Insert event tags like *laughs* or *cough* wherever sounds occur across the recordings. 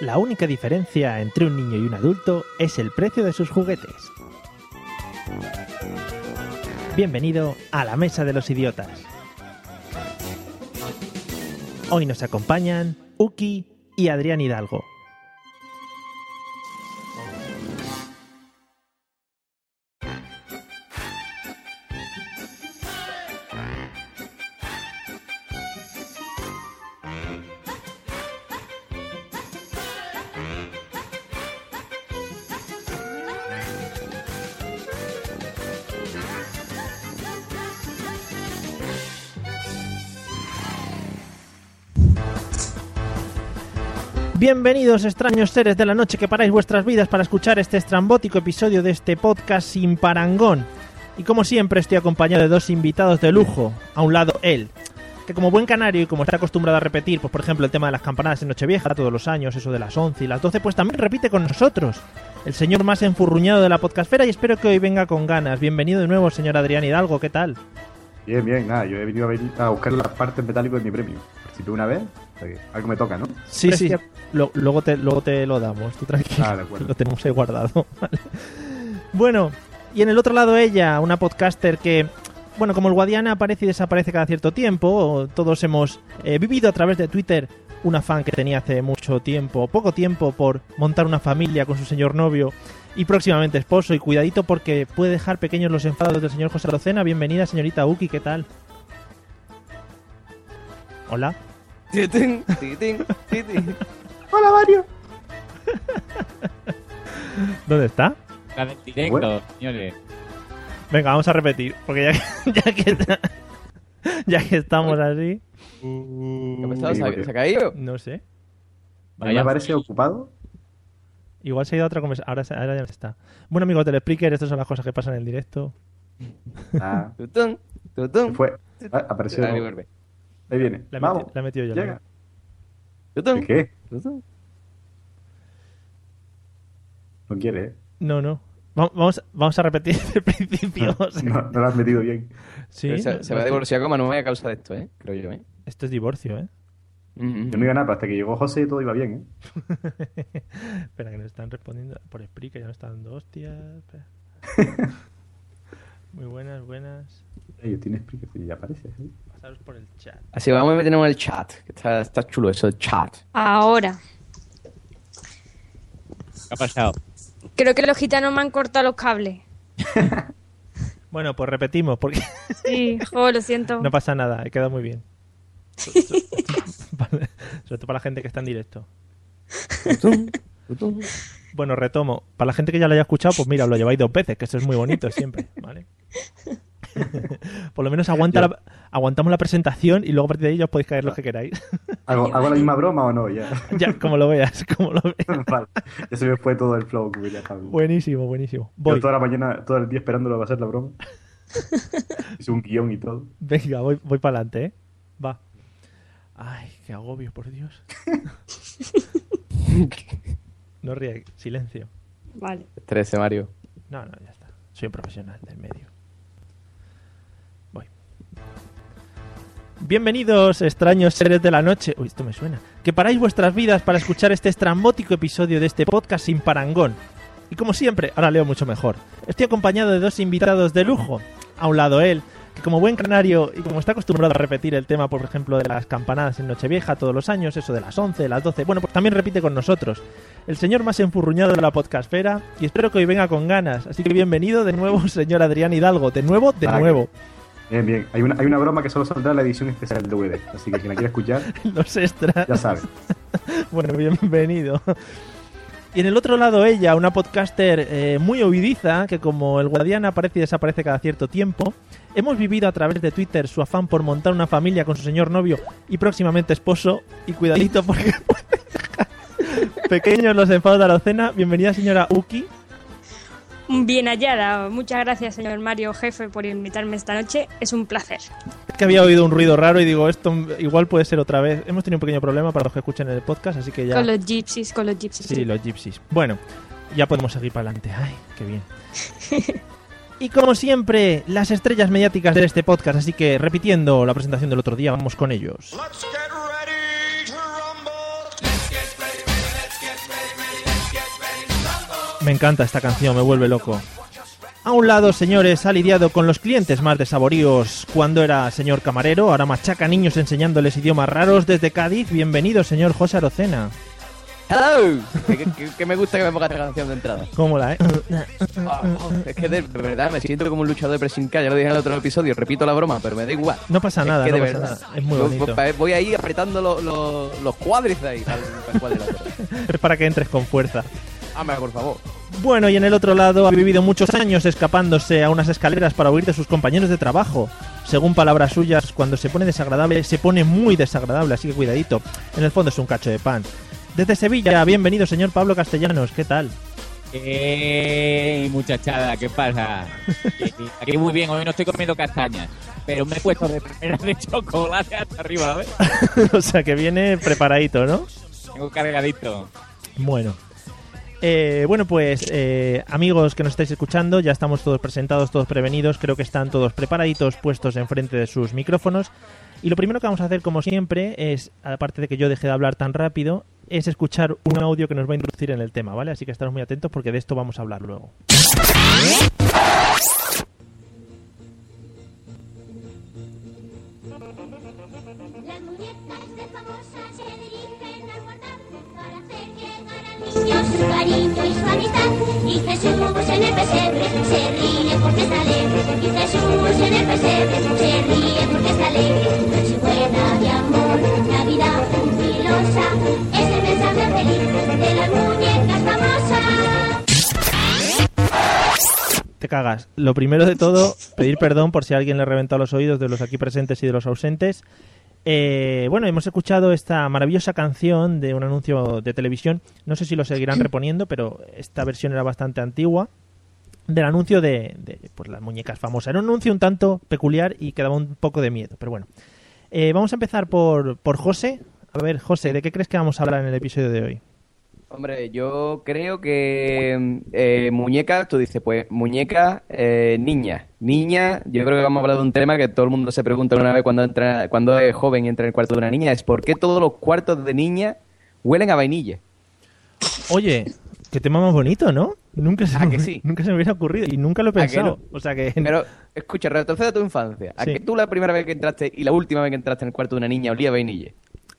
La única diferencia entre un niño y un adulto es el precio de sus juguetes. Bienvenido a la Mesa de los Idiotas. Hoy nos acompañan Uki y Adrián Hidalgo. Bienvenidos extraños seres de la noche que paráis vuestras vidas para escuchar este estrambótico episodio de este podcast sin parangón. Y como siempre estoy acompañado de dos invitados de lujo. A un lado él, que como buen canario y como está acostumbrado a repetir, pues por ejemplo el tema de las campanadas en Nochevieja todos los años, eso de las 11 y las 12, pues también repite con nosotros. El señor más enfurruñado de la podcastfera y espero que hoy venga con ganas. Bienvenido de nuevo, señor Adrián Hidalgo, ¿qué tal? Bien, bien, nada, yo he venido a, buscar las partes metálicas de mi premio. Participé una vez, algo me toca, ¿no? Sí, sí, lo- luego, te, luego te lo damos, tú tranquilo. Ah, de acuerdo. *laughs* Lo tenemos ahí guardado. *laughs* Vale. Bueno, y en el otro lado ella, una podcaster que, bueno, como el Guadiana aparece y desaparece cada cierto tiempo, todos hemos eh, vivido a través de Twitter una fan que tenía hace mucho tiempo, poco tiempo, por montar una familia con su señor novio y próximamente esposo. Y cuidadito porque puede dejar pequeños los enfados del señor José Rocena. Bienvenida, señorita Uki, ¿qué tal? Hola. Titín, titín, titín. ¡Hola, Mario! *laughs* ¿Dónde está? Está en directo, Bueno. señores. Venga, vamos a repetir, porque ya, *laughs* ya que ya que estamos así, ¿Qué ha pasado? ¿Se ha- ¿Se caído? no sé. ¿Me Vaya, parece ocupado? Igual se ha ido a otra conversación. Ahora, se- ahora ya no está. Bueno, amigos del Spreaker, estas son las cosas que pasan en el directo. Ah, Tutún, se tutún. fue. Ah, apareció. Ahí viene. La he, Vamos. meti- la he metido yo. Llega. Tutún, ¿De qué? tutún. No quiere, ¿eh? No, no. Va- Vamos, vamos a repetir desde el principio. o sea, No, no lo has metido bien. sí, Pero se, no- se va a divorciar con Manuel a causa de esto, ¿eh? Creo yo, ¿eh? Esto es divorcio, ¿eh? Mm, Yo no iba nada, pero hasta que llegó José todo iba bien, ¿eh? *laughs* Espera, que nos están respondiendo por Spreaker, ya nos están dando hostias. *laughs* Muy buenas, buenas. Ellos tienen explicación y ya aparece. ¿eh? Pasaros por el chat. Así vamos a meternos en el chat, que está, está chulo eso, el chat. Ahora. ¿qué ha pasado? Creo que los gitanos me han cortado los cables. *laughs* Bueno, pues repetimos, porque *laughs* Sí, jo, lo siento. no pasa nada, he quedado muy bien. *laughs* Sobre todo para la gente que está en directo. Bueno, retomo. Para la gente que ya lo haya escuchado, pues mira, lo lleváis dos veces, que eso es muy bonito siempre, ¿vale? Por lo menos aguanta la- aguantamos la presentación y luego a partir de ahí ya os podéis caer los que queráis. *laughs* ¿Hago, ¿Hago la misma broma o no? Ya. *laughs* ya, como lo veas, como lo veas. *laughs* vale. Ya se me fue todo el flow que hubiera estado. Buenísimo, buenísimo. Yo Voy. toda la mañana, todo el día esperándolo para hacer la broma. Hice un guion y todo. Venga, voy, voy para adelante, ¿eh? Va. Ay, qué agobio, por Dios. No ríe, silencio. Vale. 13, Mario. No, no, ya está. Soy un profesional del medio. Bienvenidos, extraños seres de la noche. Uy, esto me suena. Que paráis vuestras vidas para escuchar este estrambótico episodio de este podcast sin parangón. Y como siempre, ahora leo mucho mejor. Estoy acompañado de dos invitados de lujo. A un lado él, que como buen canario y como está acostumbrado a repetir el tema, por ejemplo, de las campanadas en Nochevieja todos los años, eso de las 11, las 12, bueno, pues también repite con nosotros. El señor más enfurruñado de la podcastfera y espero que hoy venga con ganas. Así que bienvenido de nuevo, *laughs* señor Adrián Hidalgo. De nuevo, de nuevo. Bien, bien. Hay una, hay una broma que solo saldrá en la edición especial del DVD. Así que quien la quiera escuchar, *laughs* Los extras. ya sabe. *laughs* Bueno, bienvenido. Y en el otro lado ella, una podcaster eh, muy ovidiza, que como el guardián aparece y desaparece cada cierto tiempo, hemos vivido a través de Twitter su afán por montar una familia con su señor novio y próximamente esposo. Y cuidadito porque *laughs* pequeños los enfados de la cena. Bienvenida señora Uki. Bien hallada. Muchas gracias, señor Mario, jefe, por invitarme esta noche. Es un placer. Es que había oído un ruido raro y digo, esto igual puede ser otra vez. Hemos tenido un pequeño problema para los que escuchen el podcast, así que ya... Con los gypsies, con los gypsies. Sí, los gypsies. Bueno, ya podemos seguir para adelante. Ay, qué bien. *laughs* Y como siempre, las estrellas mediáticas de este podcast, así que repitiendo la presentación del otro día, vamos con ellos. Let's Me encanta esta canción, me vuelve loco. A un lado, señores, ha lidiado con los clientes más desaboríos cuando era señor camarero, ahora machaca niños enseñándoles idiomas raros desde Cádiz. Bienvenido, señor José Arocena. ¡Hello! que, que- que me gusta que me ponga esta canción de entrada. ¿Cómo la, eh? Ah, es que de verdad me siento como un luchador de pressing ya lo dije en el otro episodio, repito la broma, pero me da igual. No pasa Es nada, que no de pasa verdad. nada. Es muy bonito. Voy ahí apretando lo- lo- los cuádriceps ahí al, al cuadrilátero. *laughs* Es para que entres con fuerza. Hombre, por favor. Bueno, y en el otro lado ha vivido muchos años escapándose a unas escaleras para huir de sus compañeros de trabajo. Según palabras suyas, cuando se pone desagradable, se pone muy desagradable, así que cuidadito. En el fondo es un cacho de pan. Desde Sevilla, bienvenido, señor Pablo Castellanos. ¿Qué tal? ¡Ey, muchachada! ¿Qué pasa? *laughs* Aquí muy bien, hoy no estoy comiendo castañas, pero me he puesto de primera de chocolate hasta arriba, ¿la ves? *laughs* o sea, que viene preparadito, ¿no? Tengo cargadito. Bueno. Eh, bueno, pues eh, amigos que nos estáis escuchando, ya estamos todos presentados, todos prevenidos, creo que están todos preparaditos, puestos enfrente de sus micrófonos. Y lo primero que vamos a hacer, como siempre, es, aparte de que yo deje de hablar tan rápido, es escuchar un audio que nos va a introducir en el tema, ¿vale? Así que estaros muy atentos porque de esto vamos a hablar luego. Cariño y su amistad. Y Jesús en el pesebre se ríe porque está alegre. Y Jesús en el pesebre se ríe porque está alegre. Noche buena de amor, Navidad jubilosa, es el mensaje feliz de las muñecas famosas. Te cagas. Lo primero de todo, pedir perdón por si alguien le ha reventado los oídos de los aquí presentes y de los ausentes. Eh, bueno, hemos escuchado esta maravillosa canción de un anuncio de televisión. No sé si lo seguirán *clears throat* reponiendo, pero esta versión era bastante antigua. Del anuncio de, de, pues, las muñecas famosas. Era un anuncio un tanto peculiar y que daba un poco de miedo, pero bueno. Eh, vamos a empezar por, por José. A ver, José, ¿de qué crees que vamos a hablar en el episodio de hoy? Hombre, yo creo que eh, muñeca, tú dices, pues muñeca, eh, niña. Niña, yo creo que vamos a hablar de un tema que todo el mundo se pregunta una vez cuando entra, cuando es joven y entra en el cuarto de una niña, es por qué todos los cuartos de niña huelen a vainilla. Oye, qué tema más bonito, ¿no? Nunca se, ¿A me, que sí? nunca se me hubiera ocurrido y nunca lo he ¿A que pensado. no? O sea que Pero, escucha, retrocede a tu infancia. ¿A Sí. que tú la primera vez que entraste y la última vez que entraste en el cuarto de una niña olía a vainilla?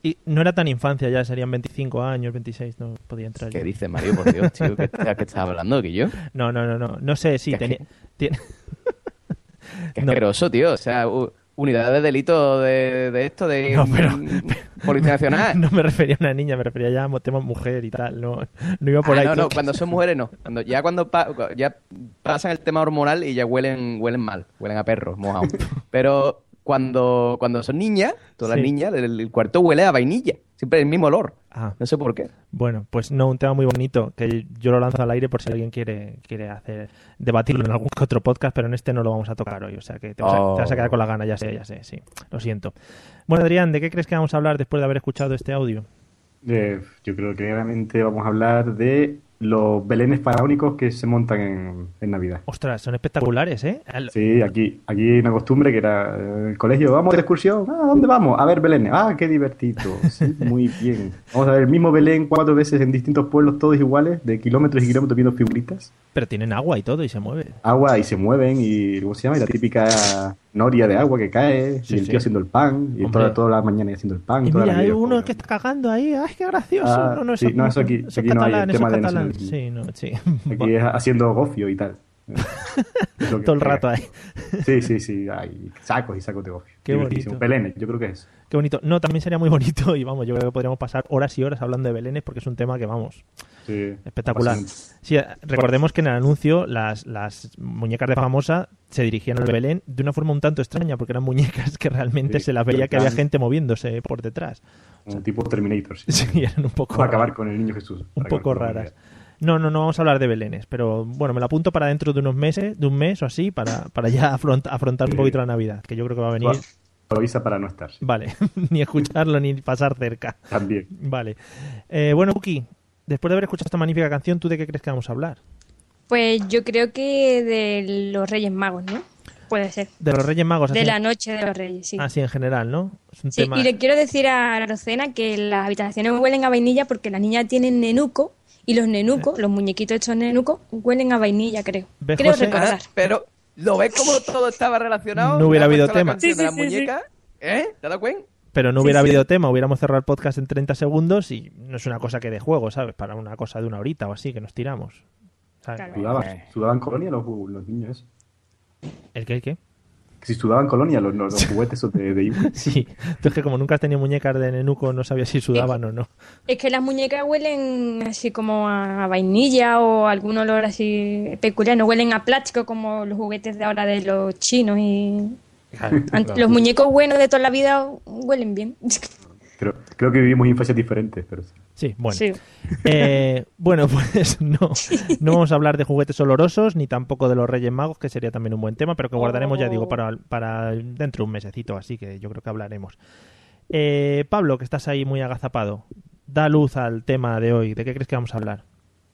Y no era tan infancia ya, serían 25 años, 26, no podía entrar ¿Qué dices, Mario? Por Dios, tío, ¿qué, *laughs* qué estás hablando, que yo? No, no, no, no, no sé, sí, ¿Qué- tenía... *laughs* Qué No. asqueroso, tío. O sea, u- unidad de delito de, de esto, de No, pero- mm, Policía Nacional. *laughs* no me refería a una niña, me refería ya a tema mujer y tal, no, no iba por Ah, ahí. no, no, cuando son mujeres no. Cuando, ya cuando pa- ya pasan el tema hormonal y ya huelen, huelen mal, huelen a perros mojados. Pero cuando, cuando son niñas, todas Sí. las niñas, el, el cuarto huele a vainilla. Siempre el mismo olor. Ah, No sé por qué. bueno, pues no, un tema muy bonito, que yo lo lanzo al aire por si alguien quiere, quiere hacer debatirlo en algún *laughs* otro podcast, pero en este no lo vamos a tocar hoy, o sea que te vas, a, te vas a quedar con la gana, ya sé, ya sé, sí, lo siento. Bueno, Adrián, ¿de qué crees que vamos a hablar después de haber escuchado este audio? Eh, yo creo que claramente vamos a hablar de los belenes faraónicos que se montan en, en Navidad. Ostras, son espectaculares, ¿eh? Al- Sí, aquí, aquí hay una costumbre que era eh, en el colegio, vamos de excursión, ah, ¿a dónde vamos? A ver Belén, ah, qué divertido, sí, muy *laughs* bien. Vamos a ver el mismo Belén cuatro veces en distintos pueblos, todos iguales, de kilómetros y kilómetros viendo figuritas, Pero tienen agua y todo y se mueve. agua y se mueven y, ¿cómo se llama? Y la típica noria de agua que cae, Sí, y el sí. tío haciendo el pan, y toda, toda la mañana haciendo el pan. Y toda la mira, hay uno que está cagando ahí, ¡ay, qué gracioso! Ah, no, no, sí, no, eso aquí- eso no hay el eso tema de nacionalismo. Sí, no, sí. *laughs* Aquí es haciendo gofio y tal. *laughs* Todo el pega. rato ahí. Sí, sí, sí, hay sacos y sacos de gofio. Qué bonito. Belenes, yo creo que es. Qué bonito. No, también sería muy bonito y vamos, yo creo que podríamos pasar horas y horas hablando de belenes porque es un tema que, vamos, Sí, Espectacular. Sí, eh, recordemos que en el anuncio las, las muñecas de famosa se dirigían al Belén de una forma un tanto extraña, porque eran muñecas que realmente Sí, se las veía que había gente moviéndose por detrás. Un tipo Terminator. Sí. Sí, *laughs* eran un poco, Vamos a acabar con el niño Jesús. un para poco raras. No, no, no vamos a hablar de Belenes, pero bueno, me lo apunto para dentro de unos meses, de un mes o así, para, para ya afront- afrontar un poquito la Navidad, que yo creo que va a venir. Avisa para no estar. sí. Vale, *laughs* ni escucharlo ni pasar cerca. También. Vale. Eh, bueno, Uki, después de haber escuchado esta magnífica canción, ¿tú de qué crees que vamos a hablar? Pues yo creo que de los Reyes Magos, ¿no? Puede ser. De los Reyes Magos. De así, la noche de los Reyes, sí. así en general, ¿no? Es un Sí, tema... y le quiero decir a la Rocena que las habitaciones huelen a vainilla porque las niñas tienen nenuco y los nenucos, los muñequitos estos nenucos, huelen a vainilla, creo. ¿Ves, creo José? recordar. Pero, ¿lo ves cómo todo estaba relacionado? No hubiera ¿Le has habido tema. canción Sí, de la sí, sí, sí. muñeca? ¿Eh? ¿Te has dado cuenta? Pero no Sí, hubiera sí. habido tema, hubiéramos cerrado el podcast en 30 segundos y no es una cosa que de juego, ¿sabes? Para una cosa de una horita o así, que nos tiramos. ¿Sabes? Claro. Sudaban, sudaban colonia los, los niños. ¿El qué? ¿El qué? Que si sudaban colonia los, los, los juguetes de, de *laughs* Ibu. Sí, tú es que como nunca has tenido muñecas de nenuco, no sabías si sudaban o no. Es que las muñecas huelen así como a vainilla o algún olor así peculiar, no huelen a plástico como los juguetes de ahora de los chinos y... Los muñecos buenos de toda la vida huelen bien. Creo, creo que vivimos infancias diferentes, pero sí. Sí, bueno. Sí. Eh, bueno, pues *laughs* no, no vamos a hablar de juguetes olorosos ni tampoco de los Reyes Magos, que sería también un buen tema, pero que guardaremos, ya digo, para, para dentro de un mesecito, así que yo creo que hablaremos. Eh, Pablo, que estás ahí muy agazapado, da luz al tema de hoy. ¿De qué crees que vamos a hablar?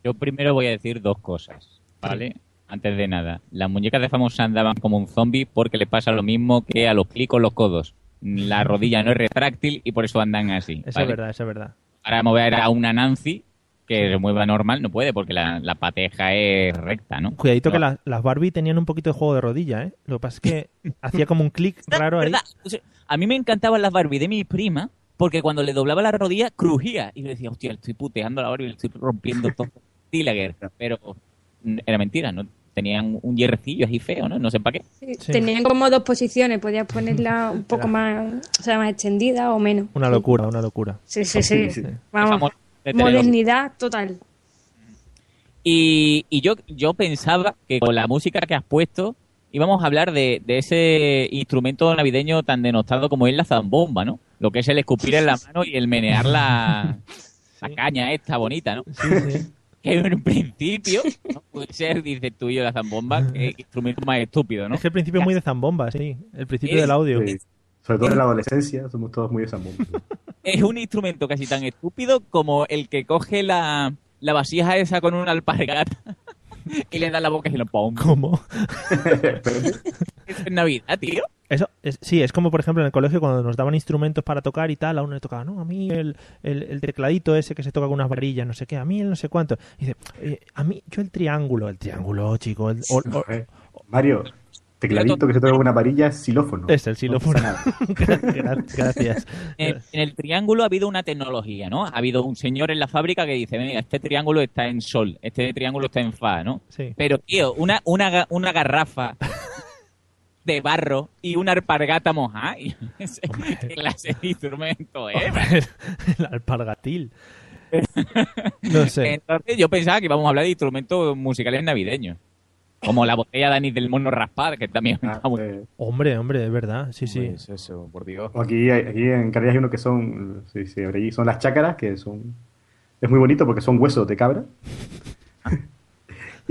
Yo primero voy a decir dos cosas, ¿vale? Antes de nada, las muñecas de famosa andaban como un zombie porque le pasa lo mismo que a los clicos los codos. La *laughs* rodilla no es retráctil y por eso andan así. Eso ¿vale? es verdad, eso es verdad. Para mover a una Nancy que se mueva normal no puede porque la, la pateja es recta, ¿no? Cuidadito que la- las Barbie tenían un poquito de juego de rodilla, ¿eh? Lo que pasa es que *laughs* hacía como un clic raro ahí. ¿Verdad? O sea, a mí me encantaban las Barbie de mi prima porque cuando le doblaba la rodilla crujía y yo decía, hostia, le estoy puteando a la Barbie, le estoy rompiendo todo. *laughs* Tilager. Pero era mentira, ¿no? Tenían un hierrecillo así feo, ¿no? No sé para qué. Sí, Sí. Tenían como dos posiciones, podías ponerla *laughs* un poco más, o sea, más extendida o menos. Una Sí. locura, una locura. Sí, sí, sí. Vamos, modernidad total. Y, y yo, yo pensaba que con la música que has puesto íbamos a hablar de, de ese instrumento navideño tan denostado como es la zambomba, ¿no? Lo que es el escupir en la mano y el menear la, *laughs* la caña esta bonita, ¿no? Sí, sí. Que en principio ¿no? puede ser, dices tú y yo, la zambomba, que instrumento más estúpido, ¿no? Es que el principio es muy de zambomba, sí. El principio del audio. Sí. Sobre todo en la adolescencia, somos todos muy de Sambo. Es un instrumento casi tan estúpido como el que coge la, la vasija esa con una alpargata *laughs* y le da la boca y lo pum. ¿Cómo? *laughs* Eso es Navidad, tío. Eso, es- sí, es como por ejemplo en el colegio cuando nos daban instrumentos para tocar y tal, a uno le tocaba, no, a mí el, el, el tecladito ese que se toca con unas varillas, no sé qué, a mí el no sé cuánto. Y dice, eh, a mí, yo el triángulo, el triángulo, chico, el, o- o- Eh, Mario, tecladito que se toca con una varilla es xilófono. es el No xilófono. *laughs* Gracias. En, en el triángulo ha habido una tecnología, ¿no? Ha habido un señor en la fábrica que dice, mira, este triángulo está en sol, este triángulo está en fa, ¿no? Sí. Pero, tío, una, una, una garrafa de barro y una alpargata mojada. *laughs* y- ¿Qué clase de instrumento es? *laughs* el alpargatil. *laughs* No sé. Entonces yo pensaba que íbamos a hablar de instrumentos musicales navideños. Como la botella de anís del mono raspar, que también Ah, está muy- eh, Hombre, hombre, es verdad, sí, sí. Pues eso, por Dios. aquí, hay- aquí en Canarias hay uno que son, sí, sí, son las chácaras, que son, es muy bonito porque son huesos de cabra.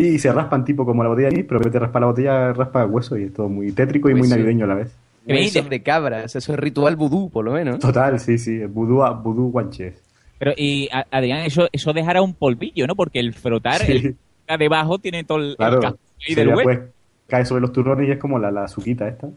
Y se raspan tipo como la botella de anís, pero en vez de raspar la botella, raspa hueso y es todo muy tétrico y muy navideño a la vez. Huesos de cabras, eso es ritual vudú, por lo menos. Total, sí, sí, vudú, vudú guanches. Pero, y Adrián, eso, eso dejará un polvillo, ¿no? Porque el frotar, Sí. el de debajo tiene todo el, Claro, se del hueso. pues, cae sobre los turrones y es como la, la azuquita esta.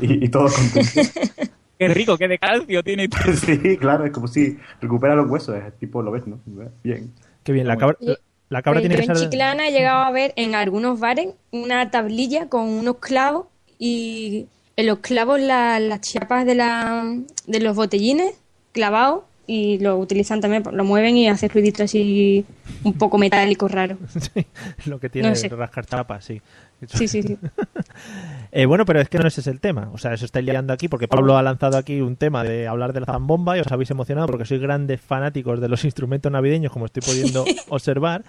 Y, y todo contento. *laughs* Qué rico, qué de calcio tiene. *laughs* sí, claro, es como si recupera los huesos, es tipo, lo ves, ¿no? Bien. Qué bien, la cabra, la, la cabra Pues tiene yo que en ser... Chiclana he llegado a ver en algunos bares una tablilla con unos clavos y en los clavos la- las chapas de, la, de los botellines clavados y lo utilizan también, lo mueven y hace ruiditos así un poco metálico raro. *laughs* Sí, lo que tiene No sé. rascar tapas, sí. Sí, sí, sí. *laughs* Eh, bueno, pero es que no ese es el tema. O sea, eso estáis liando aquí porque Pablo ha lanzado aquí un tema de hablar de la zambomba y os habéis emocionado porque sois grandes fanáticos de los instrumentos navideños, como estoy pudiendo *laughs* observar.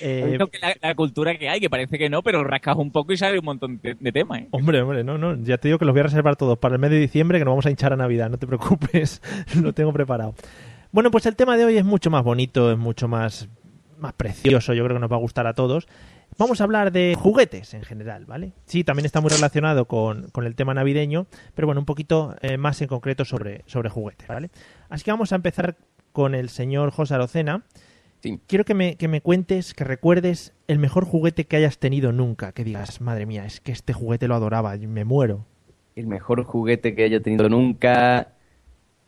Eh, la, la cultura que hay, que parece que no, pero rascas un poco y sale un montón de, de temas, ¿eh? Hombre, hombre, no, no. Ya te digo que los voy a reservar todos para el mes de diciembre, que nos vamos a hinchar a Navidad, no te preocupes, *laughs* lo tengo preparado. Bueno, pues el tema de hoy es mucho más bonito, es mucho más, más precioso, yo creo que nos va a gustar a todos. Vamos a hablar de juguetes en general, ¿vale? Sí, también está muy relacionado con, con el tema navideño, pero bueno, un poquito eh, más en concreto sobre, sobre juguetes, ¿vale? Así que vamos a empezar con el señor José Arocena. Sí. Quiero que me, que me cuentes, que recuerdes el mejor juguete que hayas tenido nunca. Que digas, madre mía, es que este juguete lo adoraba, y me muero. El mejor juguete que haya tenido nunca.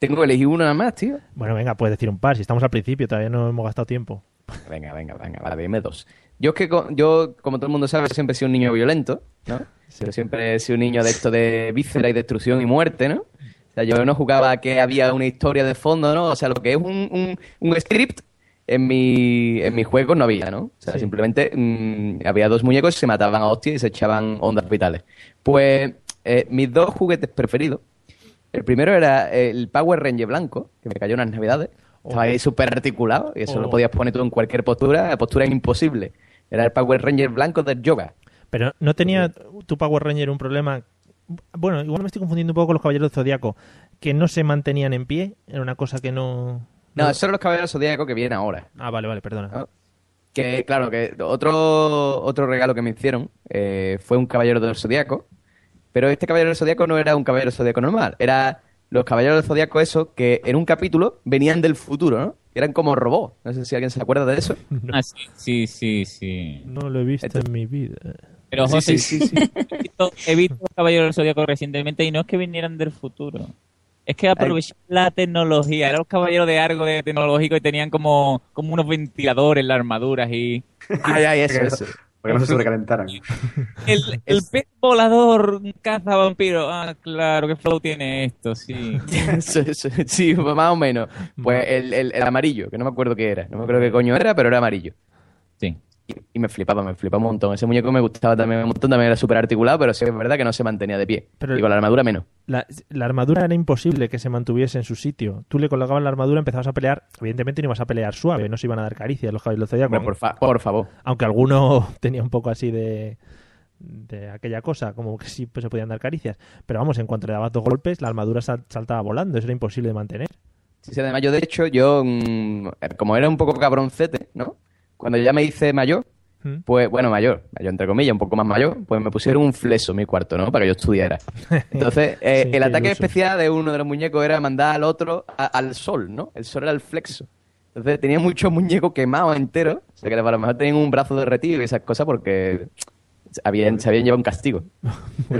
Tengo que elegir uno nada más, tío. Bueno, venga, puedes decir un par, si estamos al principio, todavía no hemos gastado tiempo. Venga, venga, venga, vale, dime dos. Yo es que, yo, como todo el mundo sabe, siempre he sido un niño violento, ¿no? Pero siempre he sido un niño de esto de víscera y destrucción y muerte, ¿no? O sea, yo no jugaba a que había una historia de fondo, ¿no? O sea, lo que es un, un, un script en mi, en mis juegos no había, ¿no? O sea, Sí. simplemente mm, había dos muñecos, se mataban a hostias y se echaban ondas vitales. Pues eh, mis dos juguetes preferidos, el primero era el Power Ranger blanco, que me cayó en las navidades. Estaba ahí súper articulado y eso Oh. lo podías poner tú en cualquier postura, la postura era imposible. Era el Power Ranger blanco del yoga. Pero no tenía tu Power Ranger un problema. Bueno, igual me estoy confundiendo un poco con los caballeros del zodiaco, que no se mantenían en pie. Era una cosa que no. No, esos son los caballeros zodíacos que vienen ahora. Ah, vale, vale, perdona. ¿no? Que, claro, que otro, otro regalo que me hicieron eh, fue un caballero del zodiaco. Pero este caballero del zodiaco no era un caballero del zodiaco normal. Era los caballeros del zodiaco esos que en un capítulo venían del futuro, ¿no? Eran como robots. No sé si alguien se acuerda de eso. *laughs* Ah, sí, sí, sí, sí. No lo he visto Esto- en mi vida. Pero José, sí, sí, sí. *laughs* He, visto, he visto los Caballeros del Zodíaco recientemente y no es que vinieran del futuro. Es que aprovechaban la tecnología. Eran los caballeros de algo de tecnológico y tenían como, como unos ventiladores en las armaduras y... Ay, ay, eso, *laughs* eso. Para que no se *laughs* sobrecalentaran. El, el pez volador caza vampiro. Ah, claro, qué flow tiene esto, sí. *laughs* Eso, sí, más o menos. Pues el, el- el amarillo, que no me acuerdo qué era. No me acuerdo qué coño era, pero era amarillo. Sí. Y, me flipaba, me flipaba un montón. Ese muñeco me gustaba también un montón, también era súper articulado, pero sí es verdad que no se mantenía de pie. Pero- y con la armadura menos. La, la armadura era imposible que se mantuviese en su sitio. Tú le colocabas la armadura, empezabas a pelear. Evidentemente no ibas a pelear suave, no se iban a dar caricias los zodiaco. Hombre, por, fa- por favor. Aunque alguno *laughs* tenía un poco así de, de aquella cosa, como que sí pues, se podían dar caricias. Pero vamos, en cuanto le dabas dos golpes, la armadura sal- saltaba volando. Eso era imposible de mantener. Sí, sí, además yo de hecho, yo, mm, como era un poco cabroncete, ¿no? Cuando ya me hice mayor, ¿Mm? pues, bueno, mayor, mayor entre comillas, un poco más mayor, pues me pusieron un fleso en mi cuarto, ¿no? Para que yo estudiara. *laughs* Entonces, eh, Sí, el ataque iluso. especial de uno de los muñecos era mandar al otro a- al sol, ¿no? El sol era el flexo. Entonces tenía muchos muñecos quemados enteros, o sea que a lo mejor tenían un brazo derretido y esas cosas porque habían, se habían llevado un castigo. *laughs*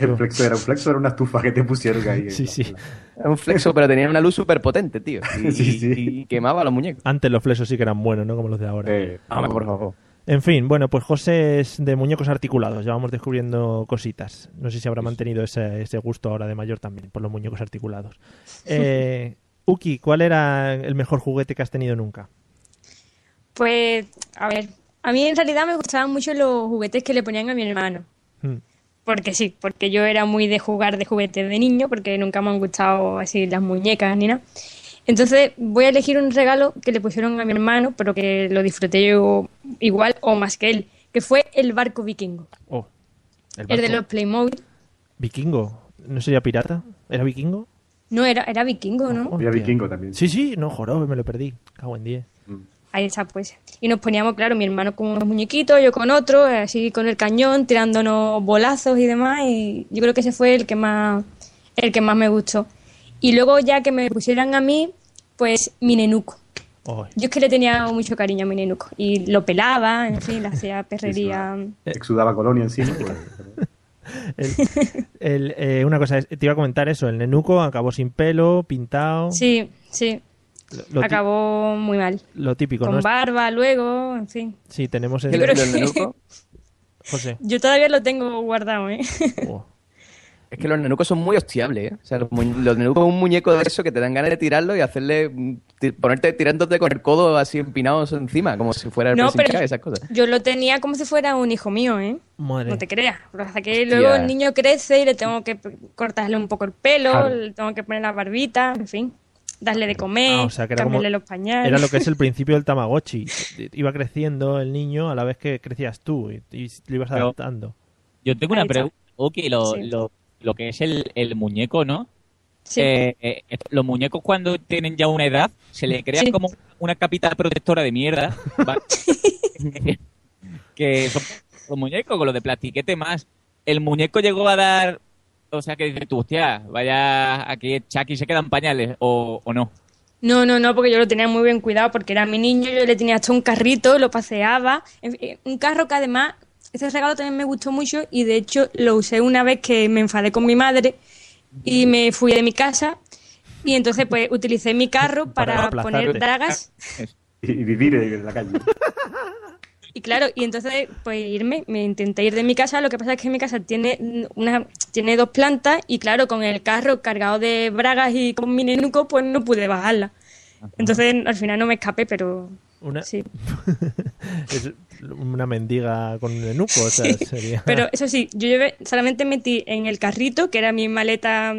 El flexo era un flexo, era una estufa que te pusieron ahí. Sí, sí. Era un flexo, pero tenía una luz súper potente, tío. *laughs* Y, Sí, sí. y quemaba a los muñecos. Antes los flesos sí que eran buenos, ¿no? Como los de ahora. Eh, Vamos, por favor. En fin, bueno, pues José es de muñecos articulados. Ya vamos descubriendo cositas. No sé si habrá mantenido ese, ese gusto ahora de mayor también, por los muñecos articulados. Eh, *laughs* Uki, ¿cuál era el mejor juguete que has tenido nunca? Pues, a ver, a mí en realidad me gustaban mucho los juguetes que le ponían a mi hermano. Hmm. Porque sí, porque yo era muy de jugar de juguetes de niño, porque nunca me han gustado así las muñecas ni nada. Entonces voy a elegir un regalo que le pusieron a mi hermano, pero que lo disfruté yo igual o más que él, que fue el barco vikingo. Oh, el, El de barco. los Playmobil. Vikingo. ¿No sería pirata? ¿Era vikingo? No, era, era vikingo, ¿no? Había Hostia. vikingo también. Sí, sí, no, jorobe, me lo perdí. Cago en 10. Ahí está, pues. Y nos poníamos, claro, mi hermano con unos muñequitos, yo con otros, así con el cañón, tirándonos bolazos y demás. Y yo creo que ese fue el que más, el que más me gustó. Y luego ya que me pusieran a mí, pues mi nenuco. Oh, Yo es que le tenía mucho cariño a mi nenuco. Y lo pelaba, en fin, le *laughs* hacía perrería. Exudaba colonia encima. *laughs* pues, el- el, eh, una cosa, te iba a comentar eso. El nenuco acabó sin pelo, pintado. Sí, sí. Lo, Acabó muy mal. lo típico, Con ¿no? barba luego, en fin. Sí, tenemos el... El, creo el que- nenuco, José. Yo todavía lo tengo guardado, ¿eh? *laughs* Oh. Es que los nenucos son muy hostiables, ¿eh? O sea, los, los nenucos es un muñeco de eso que te dan ganas de tirarlo y hacerle. mm, ponerte tirándote con el codo así empinados encima, como si fuera el No, pero esas cosas. yo lo tenía como si fuera un hijo mío, ¿eh? Madre. No te creas. Lo que luego el niño crece y le tengo que cortarle un poco el pelo, Claro. le tengo que poner la barbita, en fin. Darle de comer, Ah, o sea, que era como- cambiarle los pañales. Era lo que es el *laughs* principio del Tamagotchi. Iba creciendo el niño a la vez que crecías tú y, y lo ibas Pero- adaptando. Yo tengo una pregunta. Ok, lo, Sí. lo, lo que es el, el muñeco, ¿no? Sí. Eh, eh, los muñecos cuando tienen ya una edad se le crea Sí. como una capital protectora de mierda *laughs* *laughs* que son los muñecos con los de plastiquete más el muñeco llegó a dar o sea que dices tú hostia vaya aquí Chucky se quedan pañales o, o no No, no, no, porque yo lo tenía muy bien cuidado porque era mi niño, yo le tenía hasta un carrito, lo paseaba. En fin, un carro que además, ese regalo también me gustó mucho y de hecho lo usé una vez que me enfadé con mi madre y me fui de mi casa y entonces pues utilicé mi carro *laughs* Para para, poner dragas *laughs* Y, y vivir en la calle. *laughs* y claro, y entonces pues irme, me intenté ir de mi casa, lo que pasa es que mi casa tiene una tiene dos plantas y claro, con el carro cargado de bragas y con mi nenuco pues no pude bajarla. Entonces al final no me escapé, pero Una, sí. *laughs* es una mendiga con un enuco, o sea, Sí, sería... *laughs* Pero eso sí, yo llevé, solamente metí en el carrito, que era mi maleta,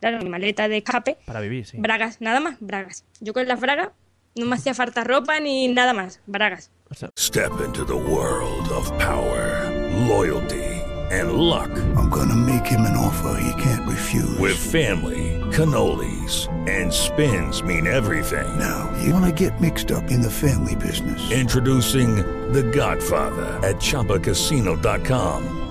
claro, mi maleta de escape, Para vivir, sí. bragas, nada más, bragas. Yo con las bragas no me hacía falta ropa ni nada más, bragas. Step into the world of power, loyalty, and luck. I'm gonna make him an offer he can't refuse. With family, cannolis, and spins mean everything. Now, you wanna get mixed up in the family business. Introducing The Godfather at ChumbaCasino.com.